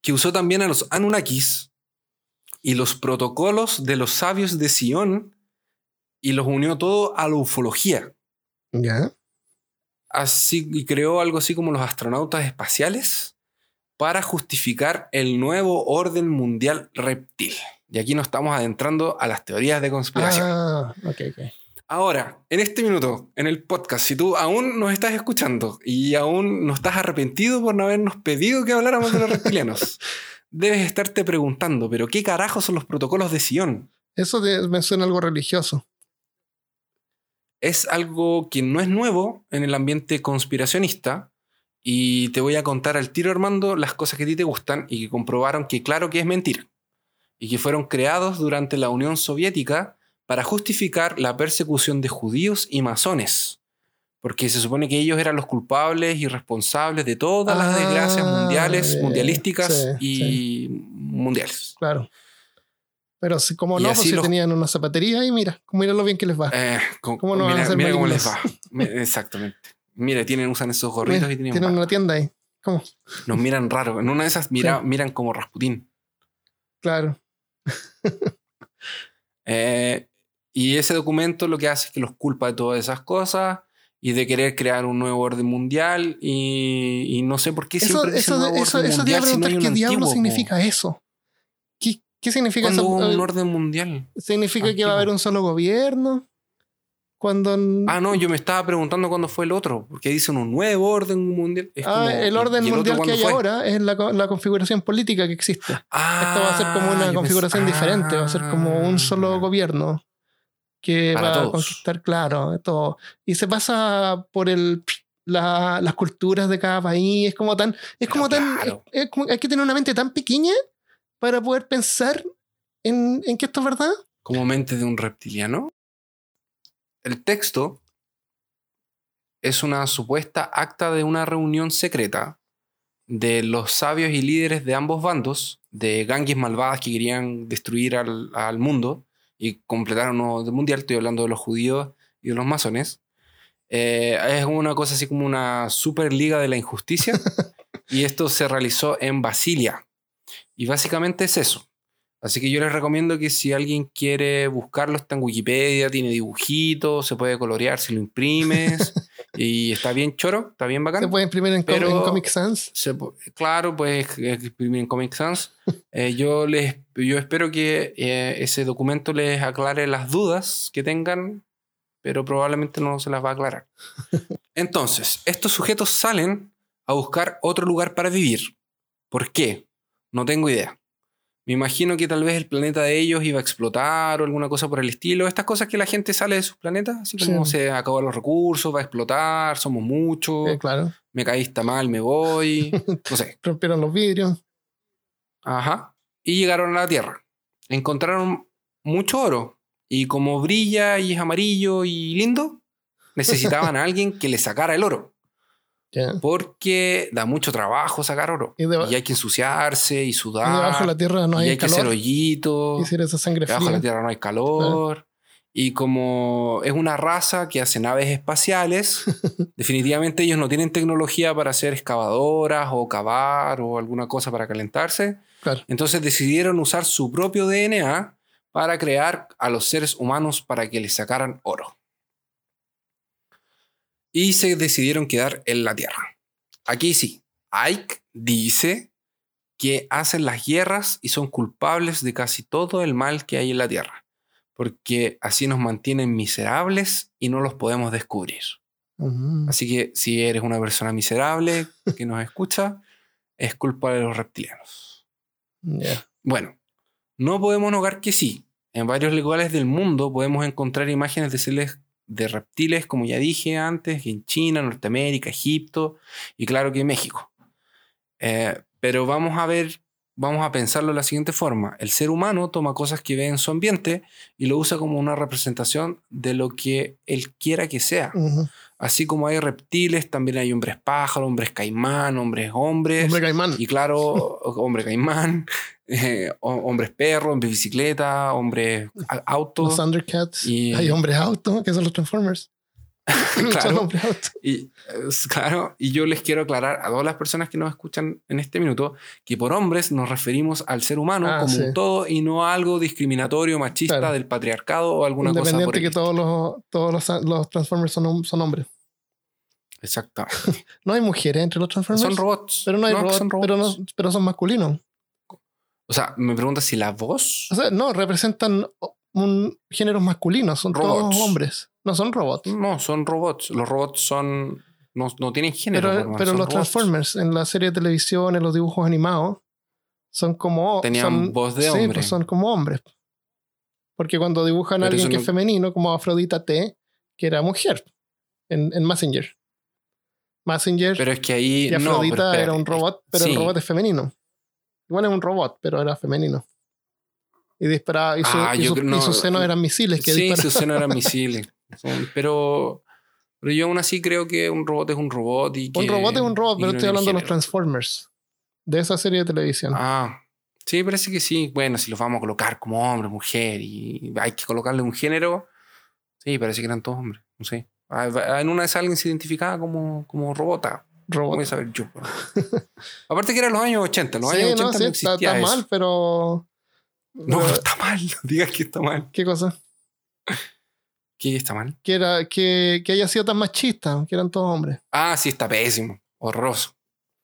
Speaker 2: que usó también a los Anunnakis y los protocolos de los sabios de Sion y los unió todo a la ufología.
Speaker 1: ¿Ya?
Speaker 2: Así, y creó algo así como los astronautas espaciales para justificar el nuevo orden mundial reptil. Y aquí nos estamos adentrando a las teorías de conspiración.
Speaker 1: Ah, ok, ok.
Speaker 2: Ahora, en este minuto, en el podcast, si tú aún nos estás escuchando y aún no estás arrepentido por no habernos pedido que habláramos de los reptilianos, *laughs* debes estarte preguntando, ¿pero qué carajos son los protocolos de Sion?
Speaker 1: Eso me suena algo religioso.
Speaker 2: Es algo que no es nuevo en el ambiente conspiracionista y te voy a contar al tiro, Armando, las cosas que a ti te gustan y que comprobaron que claro que es mentira y que fueron creados durante la Unión Soviética para justificar la persecución de judíos y masones, porque se supone que ellos eran los culpables y responsables de todas las desgracias
Speaker 1: Ah,
Speaker 2: mundiales,
Speaker 1: bien,
Speaker 2: mundialísticas
Speaker 1: sí,
Speaker 2: y mundiales.
Speaker 1: Claro. Pero si, como no, pues si
Speaker 2: los-
Speaker 1: tenían una zapatería y mira, mira lo bien que les va.
Speaker 2: Eh, con-
Speaker 1: ¿Cómo no van a
Speaker 2: mira mira cómo les va. Exactamente. Mire, tienen, usan esos gorritos
Speaker 1: Mira,
Speaker 2: y tienen,
Speaker 1: tienen una tienda ahí. ¿Cómo?
Speaker 2: nos miran raro. En una de esas mira,
Speaker 1: Sí.
Speaker 2: miran como Rasputín.
Speaker 1: Claro.
Speaker 2: Eh, y ese documento lo que hace es que los culpa de todas esas cosas y de querer crear un nuevo orden mundial y, y no sé por qué
Speaker 1: Eso,
Speaker 2: siempre
Speaker 1: eso,
Speaker 2: nuevo
Speaker 1: eso,
Speaker 2: orden
Speaker 1: eso te iba a
Speaker 2: mundial si no
Speaker 1: preguntar qué diablo
Speaker 2: antiguo,
Speaker 1: significa eso. ¿Qué, qué significa
Speaker 2: ¿Cuándo
Speaker 1: eso?
Speaker 2: hubo un orden mundial?
Speaker 1: ¿Significa que va a haber un solo gobierno? Cuando.
Speaker 2: Ah, no, yo me estaba preguntando cuándo fue el otro, porque dicen un nuevo orden mundial. Es
Speaker 1: Ah,
Speaker 2: como,
Speaker 1: el
Speaker 2: ¿y
Speaker 1: orden
Speaker 2: otro
Speaker 1: mundial que hay
Speaker 2: fue?
Speaker 1: ahora es la, la configuración política que existe.
Speaker 2: Ah,
Speaker 1: Esto va a ser como una
Speaker 2: yo
Speaker 1: configuración
Speaker 2: pensé-
Speaker 1: diferente, va a ser como un solo
Speaker 2: Ah.
Speaker 1: gobierno que va a
Speaker 2: todos.
Speaker 1: conquistar, claro, todo. Y se pasa por el la- las culturas de cada país, es como tan, es como tan,
Speaker 2: claro.
Speaker 1: es como- hay que tener una mente tan pequeña para poder pensar en, en que esto es verdad.
Speaker 2: Como mente de un reptiliano. El texto es una supuesta acta de una reunión secreta de los sabios y líderes de ambos bandos, de gangues malvadas que querían destruir al, al mundo y completar un nuevo orden mundial. Estoy hablando de los judíos y de los masones. Eh, es una cosa así como una superliga de la injusticia. *laughs* y esto se realizó en Basilia. Y básicamente es eso. Así que yo les recomiendo que si alguien quiere buscarlo, está en Wikipedia, tiene dibujitos, se puede colorear si lo imprimes. *laughs* y está bien choro, está bien bacán.
Speaker 1: Se puede imprimir en, com-
Speaker 2: Pero-
Speaker 1: en Comic Sans.
Speaker 2: Se claro, pues imprimir en Comic Sans. Eh, yo, les, yo espero que eh, ese documento les aclare las dudas que tengan, pero probablemente no se las va a aclarar. *laughs* Entonces, estos sujetos salen a buscar otro lugar para vivir. ¿Por qué? No tengo idea. Me imagino que tal vez el planeta de ellos iba a explotar o alguna cosa por el estilo. Estas cosas que la gente sale de sus planetas, así como
Speaker 1: Sí.
Speaker 2: se acaban los recursos, va a explotar, somos muchos
Speaker 1: Eh, claro.
Speaker 2: me caíste mal, me voy, *laughs* no sé.
Speaker 1: Rompieron los vidrios.
Speaker 2: Ajá. Y llegaron a la Tierra. Encontraron mucho oro. Y como brilla y es amarillo y lindo, necesitaban a *laughs* alguien que le sacara el oro. Porque da mucho trabajo sacar oro.
Speaker 1: Y,
Speaker 2: Y hay que ensuciarse y
Speaker 1: y
Speaker 2: sudar.
Speaker 1: debajo de la tierra no
Speaker 2: y
Speaker 1: hay,
Speaker 2: hay que hacer
Speaker 1: calor.
Speaker 2: hoyitos.
Speaker 1: Esa sangre
Speaker 2: Debajo de
Speaker 1: fría.
Speaker 2: la Tierra no hay calor. Y como es una raza que hace naves espaciales, *laughs* definitivamente ellos no tienen tecnología para hacer excavadoras o cavar o alguna cosa para calentarse.
Speaker 1: Claro.
Speaker 2: Entonces decidieron usar su propio DNA para crear a los seres humanos para que les sacaran oro. Y se decidieron quedar en la Tierra. Aquí sí, Ike dice que hacen las guerras y son culpables de casi todo el mal que hay en la Tierra, porque así nos mantienen miserables y no los podemos descubrir.
Speaker 1: Ujú.
Speaker 2: Así que si eres una persona miserable que nos escucha, es culpa de los reptilianos. Bueno, no podemos negar que sí. En varios lugares del mundo podemos encontrar imágenes de seres de reptiles, como ya dije antes, en China, Norteamérica, Egipto y claro que México. Eh, pero vamos a ver, vamos a pensarlo de la siguiente forma. El ser humano toma cosas que ve en su ambiente y lo usa como una representación de lo que él quiera que sea.
Speaker 1: Ujú.
Speaker 2: Así como hay reptiles, también hay hombres pájaro, hombres caimán, hombres hombres.
Speaker 1: Hombre caimán.
Speaker 2: Y claro, *laughs* hombre caimán, *laughs* eh, ho- hombres perro, hombres bicicleta, hombres auto.
Speaker 1: Los Thundercats.
Speaker 2: Y-
Speaker 1: Hay hombres auto, que son los Transformers. *laughs*
Speaker 2: Claro. Y, eh, claro, y yo les quiero aclarar a todas las personas que nos escuchan en este minuto que por hombres nos referimos al ser humano
Speaker 1: Ah,
Speaker 2: como
Speaker 1: sí.
Speaker 2: un todo y no a algo discriminatorio, machista
Speaker 1: Claro.
Speaker 2: del patriarcado o alguna cosa
Speaker 1: Independiente que todos los, todos los, los Transformers son, son hombres.
Speaker 2: Exacto. *laughs*
Speaker 1: No hay mujeres entre los Transformers.
Speaker 2: Son robots.
Speaker 1: Pero no hay robots,
Speaker 2: son
Speaker 1: pero, no, pero son masculinos.
Speaker 2: O sea, me preguntas si la voz.
Speaker 1: O sea, no, representan un género masculino, son
Speaker 2: Robots.
Speaker 1: todos hombres. No son robots.
Speaker 2: No, son robots. Los robots son. No, no tienen género.
Speaker 1: Pero,
Speaker 2: normal,
Speaker 1: pero
Speaker 2: son
Speaker 1: los
Speaker 2: robots.
Speaker 1: Transformers en la serie de televisión, en los dibujos animados, son como.
Speaker 2: Tenían
Speaker 1: son-
Speaker 2: voz de
Speaker 1: sí,
Speaker 2: hombre.
Speaker 1: pues son como hombres. Porque cuando dibujan a alguien que
Speaker 2: no-
Speaker 1: es femenino, como Afrodita T, que era mujer en, en Messenger. Messenger
Speaker 2: Pero es que ahí.
Speaker 1: y
Speaker 2: no, pero
Speaker 1: Afrodita era un robot, pero el robot es femenino. Igual es un robot, pero era femenino. Y disparaba, y, su-
Speaker 2: Ah,
Speaker 1: y su-
Speaker 2: creo-
Speaker 1: y
Speaker 2: no,
Speaker 1: sus senos eran misiles que
Speaker 2: Sí, sus senos eran *laughs* misiles. Son- pero, pero yo aún así creo que un robot es un robot. Y que,
Speaker 1: Un robot es un robot, pero
Speaker 2: no
Speaker 1: estoy hablando de los. Transformers. De esa serie de televisión.
Speaker 2: Ah, sí, parece que sí. Bueno, si los vamos a colocar como hombre, mujer y hay que colocarle un género, sí, parece que eran todos hombres. No sé. Ah, En una esas alguien se identificaba como, como robota.
Speaker 1: robot.
Speaker 2: Voy a saber yo. *laughs* Aparte que eran los años 80. Los
Speaker 1: Sí,
Speaker 2: años 80
Speaker 1: no,
Speaker 2: no,
Speaker 1: sí,
Speaker 2: existía
Speaker 1: está, está
Speaker 2: eso.
Speaker 1: mal, pero.
Speaker 2: No, pero *laughs* está mal. No digas que está mal.
Speaker 1: ¿Qué cosa? *laughs*
Speaker 2: ¿Qué está mal?
Speaker 1: Que, era, que, que haya sido tan machista, que eran todos hombres.
Speaker 2: Ah, sí, está pésimo. Horroroso.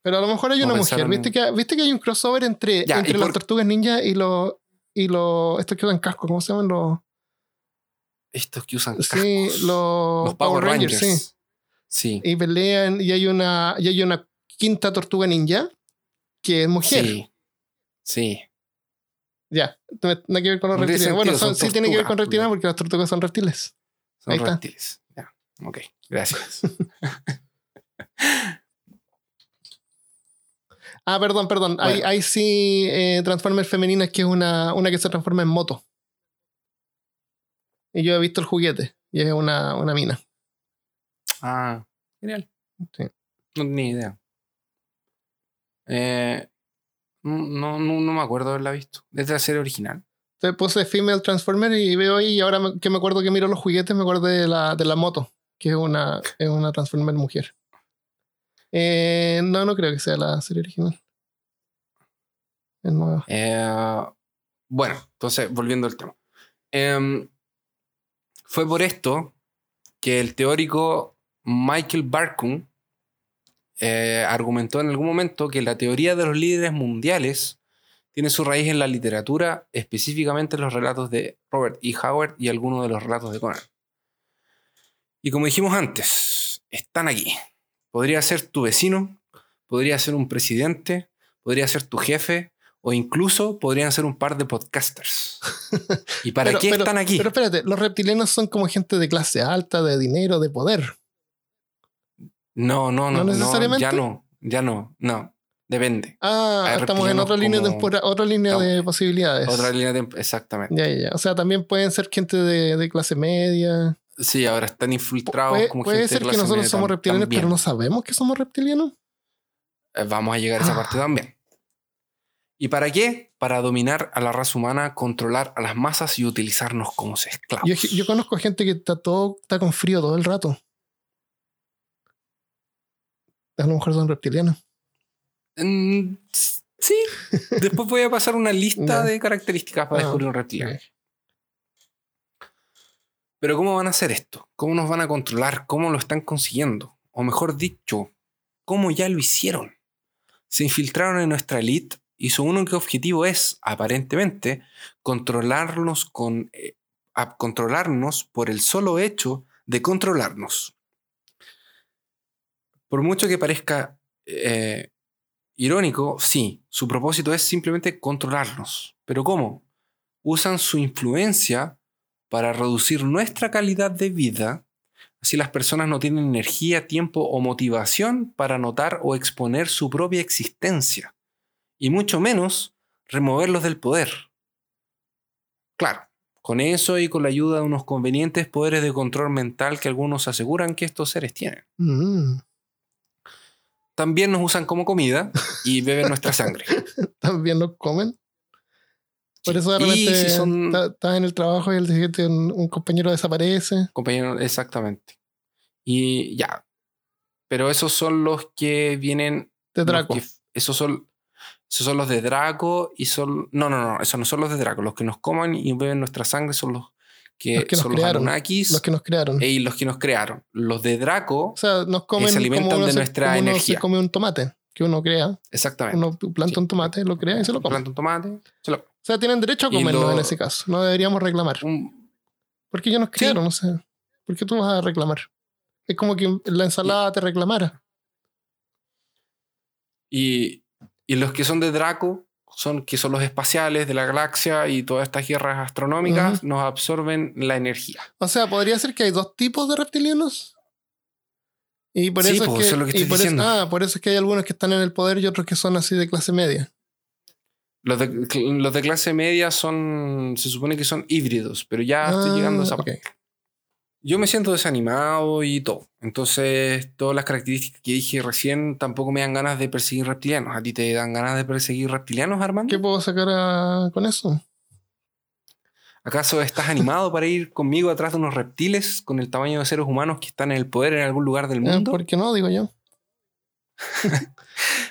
Speaker 1: Pero a lo mejor hay una mujer. ¿Viste que, ¿Viste que hay un crossover entre,
Speaker 2: Ya,
Speaker 1: entre
Speaker 2: ¿y
Speaker 1: las tortugas ninja y los. Y los. Estos que usan casco, ¿cómo se llaman? Los.
Speaker 2: Estos que usan
Speaker 1: Sí,
Speaker 2: cascos.
Speaker 1: los,
Speaker 2: los Power Rangers.
Speaker 1: sí.
Speaker 2: Sí.
Speaker 1: Y pelean y hay una. Y hay una quinta tortuga ninja que es mujer.
Speaker 2: Sí. Sí.
Speaker 1: Ya. No no tiene que ver con los reptilianos. Bueno,
Speaker 2: sentido,
Speaker 1: son-
Speaker 2: son
Speaker 1: sí tiene que ver con reptilianos porque las tortugas son reptiles.
Speaker 2: Son
Speaker 1: Ahí está.
Speaker 2: Ya. Ok. Gracias. *laughs*
Speaker 1: Ah, perdón, perdón. Hay,
Speaker 2: Bueno.
Speaker 1: hay sí eh, Transformers femeninas que es una, una que se transforma en moto. Y yo he visto el juguete. Y es una, una mina.
Speaker 2: ah, genial.
Speaker 1: Sí.
Speaker 2: No tenía idea. Eh, no, no, no me acuerdo haberla visto. Desde la serie original.
Speaker 1: Entonces puse Female Transformer y veo ahí. Y ahora que me acuerdo que miro los juguetes, me acuerdo de la, de la moto. Que es una, es una Transformer mujer. Eh, no, no creo que sea la serie original. Es nueva.
Speaker 2: Eh, bueno, entonces, volviendo al tema. Em, fue por esto que el teórico Michael Barkun eh, argumentó en algún momento que la teoría de los líderes mundiales tiene su raíz en la literatura, específicamente en los relatos de Robert E. Howard y algunos de los relatos de Conan. Y como dijimos antes, están aquí. Podría ser tu vecino, podría ser un presidente, podría ser tu jefe, o incluso podrían ser un par de podcasters. *laughs* ¿Y para
Speaker 1: Pero-
Speaker 2: qué
Speaker 1: pero-
Speaker 2: están aquí?
Speaker 1: Pero espérate, los reptilianos son como gente de clase alta, de dinero, de poder.
Speaker 2: no, no, no,
Speaker 1: ¿No
Speaker 2: no, ya no, ya no, no, depende.
Speaker 1: Ah, estamos en otra línea,
Speaker 2: como-
Speaker 1: tempora- otra línea de posibilidades.
Speaker 2: Otra línea de... Exactamente.
Speaker 1: Ya, ya, ya. O sea, también pueden ser gente de, de clase media.
Speaker 2: Sí, ahora están infiltrados
Speaker 1: Puede,
Speaker 2: como
Speaker 1: puede
Speaker 2: gente de
Speaker 1: ser que nosotros
Speaker 2: media
Speaker 1: somos reptilianos,
Speaker 2: también.
Speaker 1: pero no sabemos que somos reptilianos.
Speaker 2: Eh, Vamos a llegar a esa parte también. ¿Y para qué? Para dominar a la raza humana, controlar a las masas y utilizarnos como esclavos.
Speaker 1: Yo, yo conozco gente que está todo, está con frío todo el rato. A lo mejor son reptilianos.
Speaker 2: Mm, sí. Después voy a pasar una lista de características para
Speaker 1: Ah,
Speaker 2: descubrir un reptiliano. Pero ¿cómo van a hacer esto? ¿Cómo nos van a controlar? ¿Cómo lo están consiguiendo? O mejor dicho, ¿cómo ya lo hicieron? Se infiltraron en nuestra elite y su único objetivo es, aparentemente, controlarnos, con, eh, a- controlarnos por el solo hecho de controlarnos. Por mucho que parezca eh, irónico, sí, su propósito es simplemente controlarnos. ¿Pero cómo? Usan su influencia para reducir nuestra calidad de vida, así las personas no tienen energía, tiempo o motivación para notar o exponer su propia existencia, y mucho menos removerlos del poder. Claro, Con eso y con la ayuda de unos convenientes poderes de control mental que algunos aseguran que estos seres tienen.
Speaker 1: Mm.
Speaker 2: También nos usan como comida y beben *laughs* nuestra sangre.
Speaker 1: También los comen. Por eso de repente
Speaker 2: si son-
Speaker 1: está- estás en el trabajo y el siguiente un, un compañero desaparece.
Speaker 2: Compañero, exactamente. Y ya. Pero esos son los que vienen.
Speaker 1: De Draco.
Speaker 2: que- esos son. Esos son los de Draco y son. No, no, no. Esos no son los de Draco. Los que nos coman y beben nuestra sangre son los que,
Speaker 1: Los que nos
Speaker 2: son los
Speaker 1: crearon,
Speaker 2: Anunnakis
Speaker 1: Los que nos crearon.
Speaker 2: y los que nos crearon. Los de Draco,
Speaker 1: O sea, nos comen
Speaker 2: se alimentan
Speaker 1: como uno
Speaker 2: de
Speaker 1: se-
Speaker 2: nuestra
Speaker 1: como uno
Speaker 2: energía.
Speaker 1: se come un tomate que uno crea.
Speaker 2: exactamente.
Speaker 1: Uno planta
Speaker 2: Sí.
Speaker 1: un tomate, lo crea y se lo come.
Speaker 2: Planta un tomate. se lo-
Speaker 1: O sea, tienen derecho a comerlo
Speaker 2: lo-
Speaker 1: en ese caso. No deberíamos reclamar.
Speaker 2: un-
Speaker 1: Porque ellos nos criaron, no sé. ¿Por qué tú vas a reclamar? Es como que la ensalada te reclamara.
Speaker 2: y, y los que son de Draco son que son los espaciales de la galaxia y todas estas guerras astronómicas nos absorben la energía.
Speaker 1: O sea, podría ser que hay dos tipos de reptilianos. Y por
Speaker 2: Sí,
Speaker 1: eso,
Speaker 2: pues,
Speaker 1: es que,
Speaker 2: eso es lo que
Speaker 1: y
Speaker 2: estoy
Speaker 1: eso-
Speaker 2: diciendo.
Speaker 1: ah, por eso es que hay algunos que están en el poder y otros que son así de clase media.
Speaker 2: Los de, los de clase media son, se supone que son híbridos, pero ya estoy
Speaker 1: Ah,
Speaker 2: llegando a esa
Speaker 1: ok.
Speaker 2: parte. Yo me siento desanimado y todo. Entonces, todas las características que dije recién tampoco me dan ganas de perseguir reptilianos. ¿A ti te dan ganas de perseguir reptilianos, Armando?
Speaker 1: ¿Qué puedo sacar a- con eso?
Speaker 2: ¿Acaso estás animado para ir conmigo atrás de unos reptiles con el tamaño de seres humanos que están en el poder en algún lugar del
Speaker 1: Eh,
Speaker 2: mundo?
Speaker 1: ¿Por qué no? Digo yo. *laughs*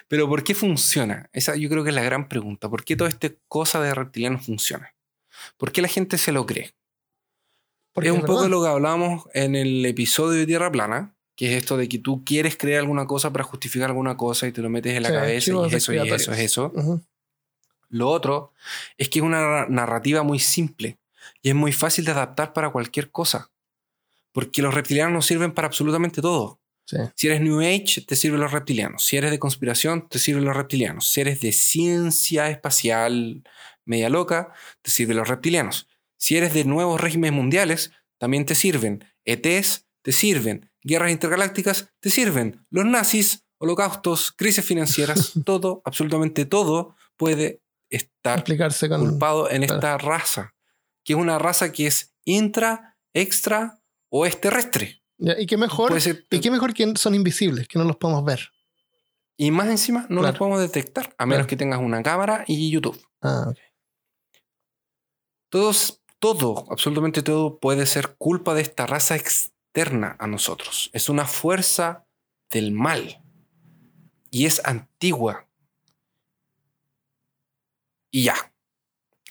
Speaker 2: Pero ¿por qué funciona? Esa yo creo que es la gran pregunta. ¿Por qué toda esta cosa de reptilianos funciona? ¿Por qué la gente se lo cree?
Speaker 1: Porque
Speaker 2: es un poco lo que hablábamos en el episodio de Tierra Plana, que es esto de que tú quieres creer alguna cosa para justificar alguna cosa y te lo metes en la
Speaker 1: Sí,
Speaker 2: cabeza y es eso, y es eso, es eso. Lo otro es que es una narra- narrativa muy simple y es muy fácil de adaptar para cualquier cosa. Porque los reptilianos nos sirven para absolutamente todo.
Speaker 1: Sí.
Speaker 2: Si eres New Age, te sirven los reptilianos. Si eres de conspiración, te sirven los reptilianos. Si eres de ciencia espacial media loca, te sirven los reptilianos. Si eres de nuevos regímenes mundiales, también te sirven. ETs, te sirven. Guerras intergalácticas, te sirven. Los nazis, holocaustos, crisis financieras, *laughs* todo, absolutamente todo puede estar
Speaker 1: con.
Speaker 2: culpado en
Speaker 1: claro.
Speaker 2: esta raza. Que es una raza que es intra, extra o es terrestre.
Speaker 1: Ya, y qué mejor.
Speaker 2: Ser-
Speaker 1: Y qué mejor que son invisibles, que no los podemos ver.
Speaker 2: Y más encima no
Speaker 1: Claro.
Speaker 2: lo podemos detectar, a menos
Speaker 1: Claro.
Speaker 2: que tengas una cámara y YouTube.
Speaker 1: Ah.
Speaker 2: Todos, todo, absolutamente todo puede ser culpa de esta raza externa a nosotros. Es una fuerza del mal. Y es antigua. Y ya.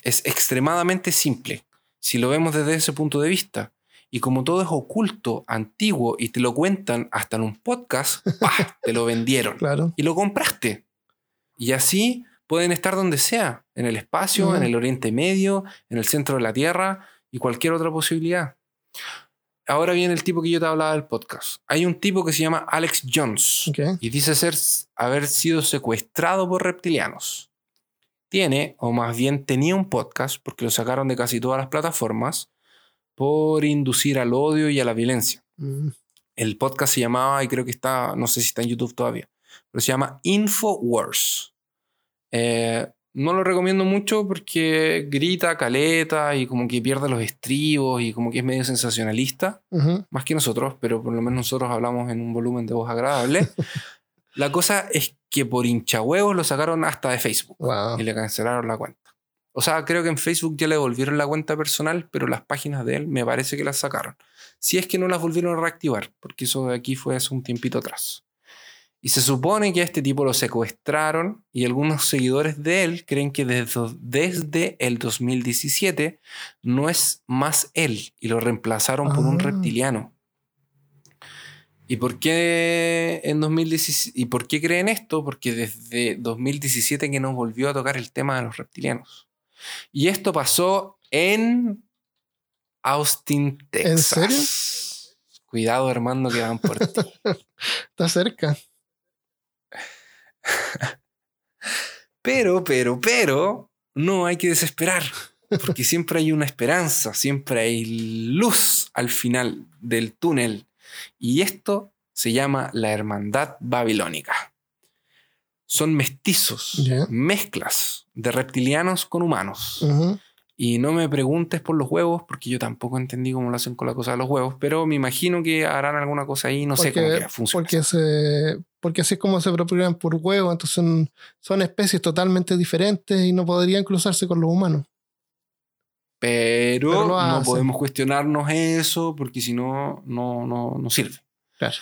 Speaker 2: Es extremadamente simple. Si lo vemos desde ese punto de vista. Y como todo es oculto, antiguo, y te lo cuentan hasta en un podcast, *laughs* ¡pah! te lo vendieron.
Speaker 1: Claro.
Speaker 2: y lo compraste. Y así pueden estar donde sea, en el espacio, en el Oriente Medio, en el centro de la Tierra y cualquier otra posibilidad. Ahora viene el tipo que yo te hablaba del podcast. Hay un tipo que se llama Alex Jones y dice ser, haber sido secuestrado por reptilianos. Tiene, o más bien tenía un podcast, porque lo sacaron de casi todas las plataformas, por inducir al odio y a la violencia.
Speaker 1: Mm.
Speaker 2: El podcast se llamaba, y creo que está, no sé si está en YouTube todavía, pero se llama Infowars. Eh, no lo recomiendo mucho porque grita, caleta y como que pierde los estribos y como que es medio sensacionalista, más que nosotros, pero por lo menos nosotros hablamos en un volumen de voz agradable. *laughs* La cosa es que por hinchahuevos lo sacaron hasta de Facebook
Speaker 1: Wow.
Speaker 2: y le cancelaron la cuenta. O sea, creo que en Facebook ya le devolvieron la cuenta personal, pero las páginas de él me parece que las sacaron. Si es que no las volvieron a reactivar, porque eso de aquí fue hace un tiempito atrás. Y se supone que a este tipo lo secuestraron y algunos seguidores de él creen que desde, desde el 2017 no es más él y lo reemplazaron por un
Speaker 1: Ah.
Speaker 2: reptiliano. ¿Y por qué en 2017? ¿Y por qué creen esto? Porque desde 2017 que nos volvió a tocar el tema de los reptilianos. Y esto pasó en Austin, Texas.
Speaker 1: serio?
Speaker 2: Cuidado, hermano, que van por ti. *laughs*
Speaker 1: Está cerca. *laughs*
Speaker 2: Pero, pero, pero, no hay que desesperar. Porque *laughs* siempre hay una esperanza, siempre hay luz al final del túnel. Y esto se llama la Hermandad Babilónica. Son mestizos, mezclas de reptilianos con humanos. Y no me preguntes por los huevos, porque yo tampoco entendí cómo lo hacen con la cosa de los huevos, pero me imagino que harán alguna cosa ahí, no sé cómo funciona.
Speaker 1: Porque, se, porque así es como se propagan por huevos, entonces son, son especies totalmente diferentes y no podrían cruzarse con los humanos.
Speaker 2: Pero, no podemos cuestionarnos eso porque si no, no, no sirve.
Speaker 1: Claro.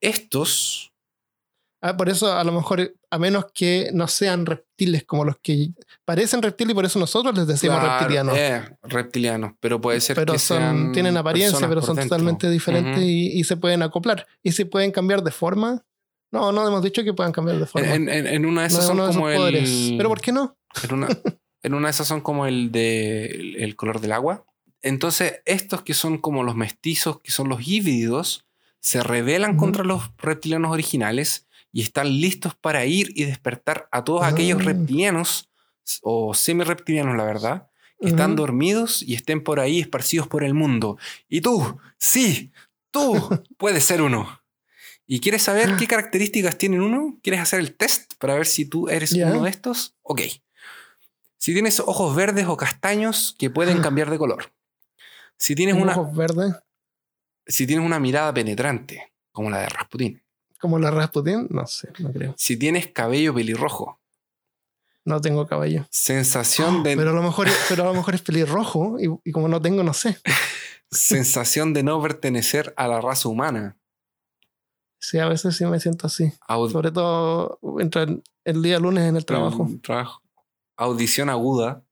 Speaker 2: Estos.
Speaker 1: Ah, por eso, a lo mejor, a menos que no sean reptiles como los que parecen reptiles y por eso nosotros les decimos reptilianos.
Speaker 2: Eh, reptilianos, pero puede ser
Speaker 1: pero
Speaker 2: que
Speaker 1: son, tienen apariencia, pero son totalmente diferentes y, se pueden acoplar. Y se pueden cambiar de forma. No, no hemos dicho que puedan cambiar de forma.
Speaker 2: En, una de esas son como el.
Speaker 1: Pero ¿por qué no?
Speaker 2: En una, *laughs* en una de esas son como el de el color del agua. Entonces, estos que son como los mestizos, que son los híbridos, se rebelan contra los reptilianos originales y están listos para ir y despertar a todos aquellos ah. reptilianos, o semi-reptilianos, la verdad, que están dormidos y estén por ahí esparcidos por el mundo. Y tú, sí, tú *laughs* puedes ser uno. ¿Y quieres saber qué características tienen uno? ¿Quieres hacer el test para ver si tú eres uno de estos? Ok. Si tienes ojos verdes o castaños que pueden cambiar de color. Si tienes una.
Speaker 1: Ojos verdes.
Speaker 2: Si tienes una mirada penetrante, como la de Rasputín.
Speaker 1: ¿Como la de Rasputín? No sé, no creo.
Speaker 2: Si tienes cabello pelirrojo.
Speaker 1: No tengo cabello.
Speaker 2: Sensación de.
Speaker 1: Pero a lo mejor, pero a lo mejor es pelirrojo y, como no tengo, no sé.
Speaker 2: Sensación de no pertenecer a la raza humana.
Speaker 1: Sí, a veces sí me siento así. Sobre todo entre el día lunes en el trabajo.
Speaker 2: trabajo. Audición aguda.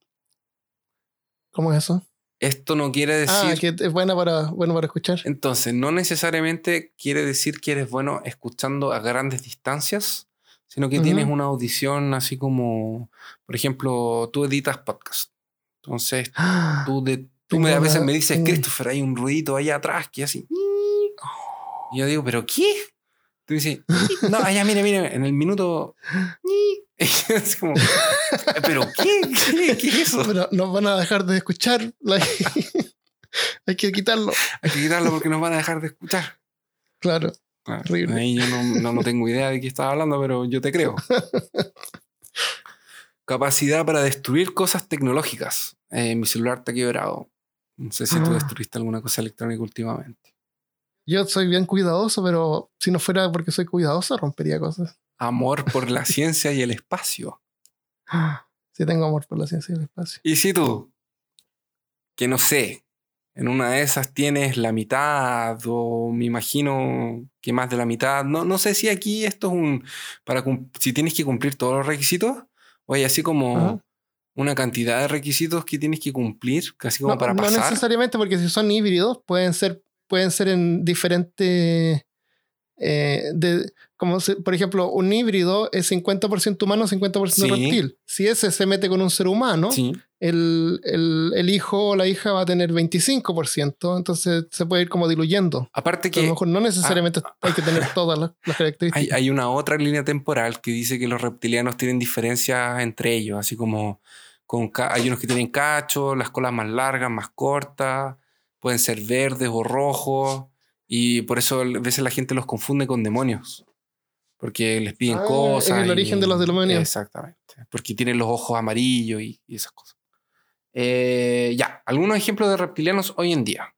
Speaker 1: ¿Cómo es eso?
Speaker 2: Esto no quiere ah,
Speaker 1: decir. Ah, que es buena para, bueno para escuchar.
Speaker 2: Entonces, no necesariamente quiere decir que eres bueno escuchando a grandes distancias, sino que tienes una audición así como, por ejemplo, tú editas podcast. Entonces, *gasps* tú, de, tú me, a veces me dices, Christopher, hay un ruidito ahí atrás que así. Y yo digo, ¿pero qué? Tú dices, *laughs* no, allá, mire, mire, en el minuto. *laughs* *laughs* es como, ¿pero qué? qué? es eso?
Speaker 1: Pero nos van a dejar de escuchar. Hay que quitarlo.
Speaker 2: Hay que quitarlo porque nos van a dejar de escuchar.
Speaker 1: Claro.
Speaker 2: Ahí yo no, no, tengo idea de qué estás hablando, pero yo te creo. Capacidad para destruir cosas tecnológicas. Eh, mi celular está quebrado. No sé si tú ah. destruiste alguna cosa electrónica últimamente.
Speaker 1: Yo soy bien cuidadoso, pero si no fuera porque soy cuidadoso, rompería cosas.
Speaker 2: Amor por la ciencia y el espacio. *gasps*
Speaker 1: Sí, tengo amor por la ciencia y el espacio.
Speaker 2: ¿Y si tú? Que no sé. En una de esas tienes la mitad, o me imagino que más de la mitad. No, no sé si aquí esto es un. Para si tienes que cumplir todos los requisitos, o hay así como. una cantidad de requisitos que tienes que cumplir, casi como para pasar.
Speaker 1: No necesariamente, porque si son híbridos, pueden ser pueden ser en diferentes... Eh, de, como por ejemplo, un híbrido es 50% humano, 50% reptil. Si ese se mete con un ser humano, el, el, hijo o la hija va a tener 25%, entonces se puede ir como diluyendo.
Speaker 2: Aparte que...
Speaker 1: A lo mejor no necesariamente ah, *laughs* hay que tener todas las, características.
Speaker 2: Hay, hay, una otra línea temporal que dice que los reptilianos tienen diferencias entre ellos, así como con, hay unos que tienen cacho, las colas más largas, más cortas pueden ser verdes o rojos, y por eso a veces la gente los confunde con demonios. Porque les piden ah, cosas.
Speaker 1: Es el origen de los demonios.
Speaker 2: Exactamente. Porque tienen los ojos amarillos y, esas cosas. Eh, ya, algunos ejemplos de reptilianos hoy en día.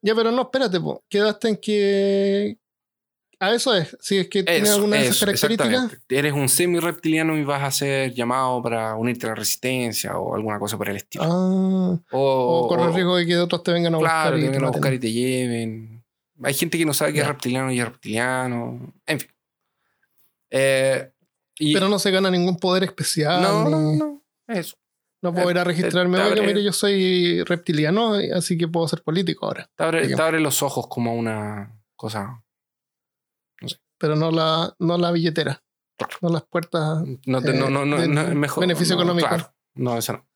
Speaker 1: Ya, pero no, espérate, po. quedaste en que, a eso es. Si es que tiene alguna de esas características.
Speaker 2: Eres un semi-reptiliano y vas a ser llamado para unirte a la resistencia o alguna cosa por el estilo.
Speaker 1: Ah, o, correr el riesgo de que otros te vengan a
Speaker 2: buscar.
Speaker 1: y
Speaker 2: te vengan a buscar y te lleven. Hay gente que no sabe que es reptiliano y es reptiliano. En fin. Eh,
Speaker 1: Pero no se gana ningún poder especial.
Speaker 2: No, no, no. Eso.
Speaker 1: No puedo ir a registrarme. Oye, mire, yo soy reptiliano, así que puedo ser político ahora.
Speaker 2: Te abre, te abre los ojos como una cosa
Speaker 1: pero no la, no la billetera. No las puertas.
Speaker 2: No, no, no, no, mejor.
Speaker 1: Beneficio económico.
Speaker 2: No, eso no.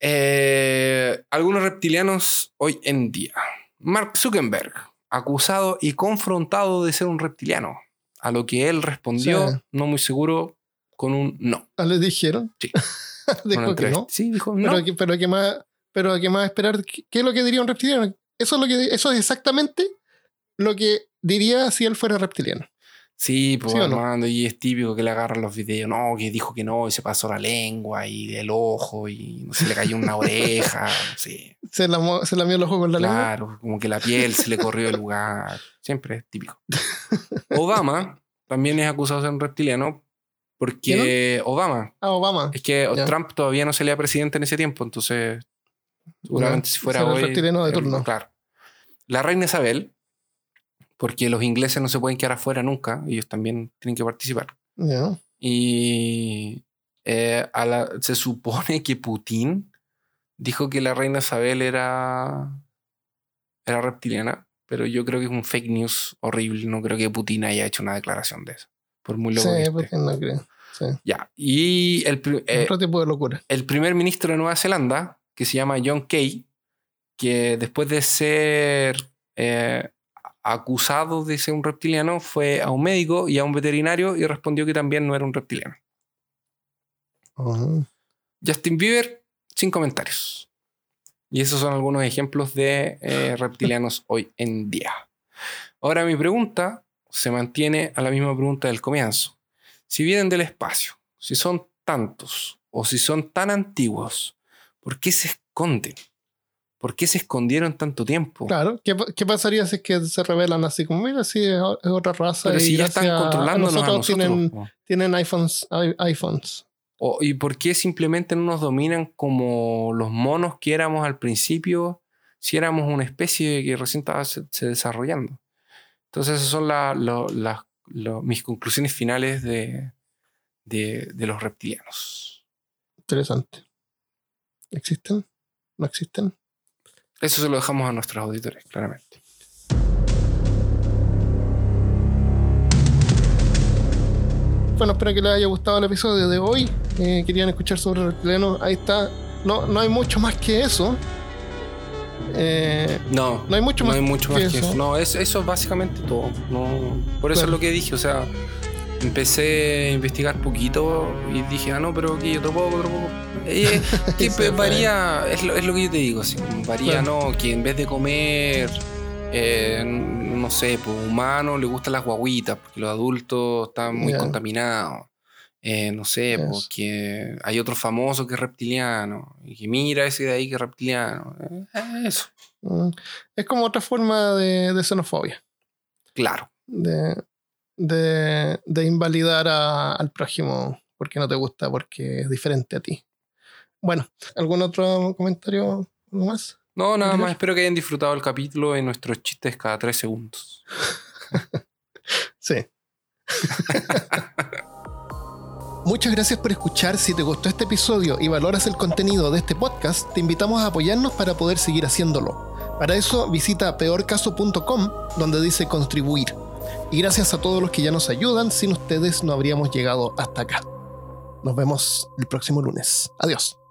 Speaker 2: Eh, algunos reptilianos hoy en día. Mark Zuckerberg, acusado y confrontado de ser un reptiliano. A lo que él respondió, no muy seguro, con un no.
Speaker 1: ¿Ah, ¿Le dijeron?
Speaker 2: Sí. *laughs*
Speaker 1: dijo que no.
Speaker 2: Sí, dijo no.
Speaker 1: Pero, pero ¿qué más, pero ¿qué más esperar? ¿Qué, es lo que diría un reptiliano? Eso es, lo que, eso es exactamente lo que diría si él fuera reptiliano.
Speaker 2: Sí, pues
Speaker 1: ¿Sí no?
Speaker 2: Armando, y es típico que le agarran los videos. No, que dijo que no, y se pasó la lengua y el ojo, y no se le cayó una *laughs* oreja. Sé.
Speaker 1: Se la, mo- se lamió el ojo con la lengua.
Speaker 2: Claro, como que la piel se le corrió del lugar. Siempre es típico. *laughs* Obama también es acusado de ser un reptiliano porque Obama.
Speaker 1: Ah, Obama.
Speaker 2: Es que. Trump todavía no salía presidente en ese tiempo, entonces seguramente si fuera
Speaker 1: será el
Speaker 2: hoy.
Speaker 1: reptiliano de turno.
Speaker 2: Claro. La reina Isabel, porque los ingleses no se pueden quedar afuera nunca, ellos también tienen que participar.
Speaker 1: Ya.
Speaker 2: Y eh, a la- se supone que Putin dijo que la reina Isabel era, era reptiliana, pero yo creo que es un fake news horrible. No creo que Putin haya hecho una declaración de eso. Por muy loco
Speaker 1: Sí, porque no creo. Sí.
Speaker 2: Ya. Y el, eh,
Speaker 1: Otro tipo de locura.
Speaker 2: el primer ministro de Nueva Zelanda, que se llama John Key, que después de ser eh, acusado de ser un reptiliano, fue a un médico y a un veterinario y respondió que también no era un reptiliano. Justin Bieber, sin comentarios. Y esos son algunos ejemplos de eh, *laughs* reptilianos hoy en día. Ahora mi pregunta se mantiene a la misma pregunta del comienzo. Si vienen del espacio, si son tantos o si son tan antiguos, ¿por qué se esconden? ¿Por qué se escondieron tanto tiempo?
Speaker 1: Claro, ¿Qué, pa- qué pasaría si es que se revelan así como, mira, sí, es, otra raza?
Speaker 2: Pero
Speaker 1: y
Speaker 2: si ya están
Speaker 1: a
Speaker 2: a
Speaker 1: nosotros
Speaker 2: nosotros.
Speaker 1: tienen, iPhones, i- iPhones.
Speaker 2: O- ¿Y por qué simplemente no nos dominan como los monos que éramos al principio si éramos una especie que recién estaba se, se desarrollando? Entonces esas son la- mis conclusiones finales de, de- de los reptilianos.
Speaker 1: Interesante. ¿Existen? ¿No existen?
Speaker 2: Eso se lo dejamos a nuestros auditores, claramente.
Speaker 1: Bueno, espero que les haya gustado el episodio de hoy. Eh, querían escuchar sobre reptilianos. Ahí está. No, no hay mucho más que eso. Eh,
Speaker 2: No,
Speaker 1: no hay mucho
Speaker 2: no
Speaker 1: más
Speaker 2: hay mucho más
Speaker 1: que
Speaker 2: que
Speaker 1: eso.
Speaker 2: eso. No, es, eso es básicamente todo. No, por eso
Speaker 1: Claro.
Speaker 2: es lo que dije. O sea, empecé a investigar poquito y dije, ah, no, pero aquí otro poco, otro poco. Eh, *laughs* que varía, es lo, es lo que yo te digo. así, varía,
Speaker 1: Claro.
Speaker 2: ¿no? Que en vez de comer, eh, no sé, pues humano le gustan las guaguitas, porque los adultos están muy contaminados. Eh, no sé,
Speaker 1: Eso.
Speaker 2: pues que hay otro famoso que es reptiliano. Y que mira ese de ahí que es reptiliano. Eh, eso.
Speaker 1: mm, es como otra forma de, de xenofobia.
Speaker 2: Claro.
Speaker 1: De, de, de invalidar a- al prójimo porque no te gusta, porque es diferente a ti. Bueno, ¿algún otro comentario? ¿Algo más?
Speaker 2: No, nada más. Espero que hayan disfrutado el capítulo y nuestros chistes cada tres segundos. *laughs*
Speaker 1: Sí. *laughs* Muchas gracias por escuchar. Si te gustó este episodio y valoras el contenido de este podcast, te invitamos a apoyarnos para poder seguir haciéndolo. Para eso visita peorcaso.com donde dice contribuir. Y gracias a todos los que ya nos ayudan, sin ustedes no habríamos llegado hasta acá. Nos vemos el próximo lunes. Adiós.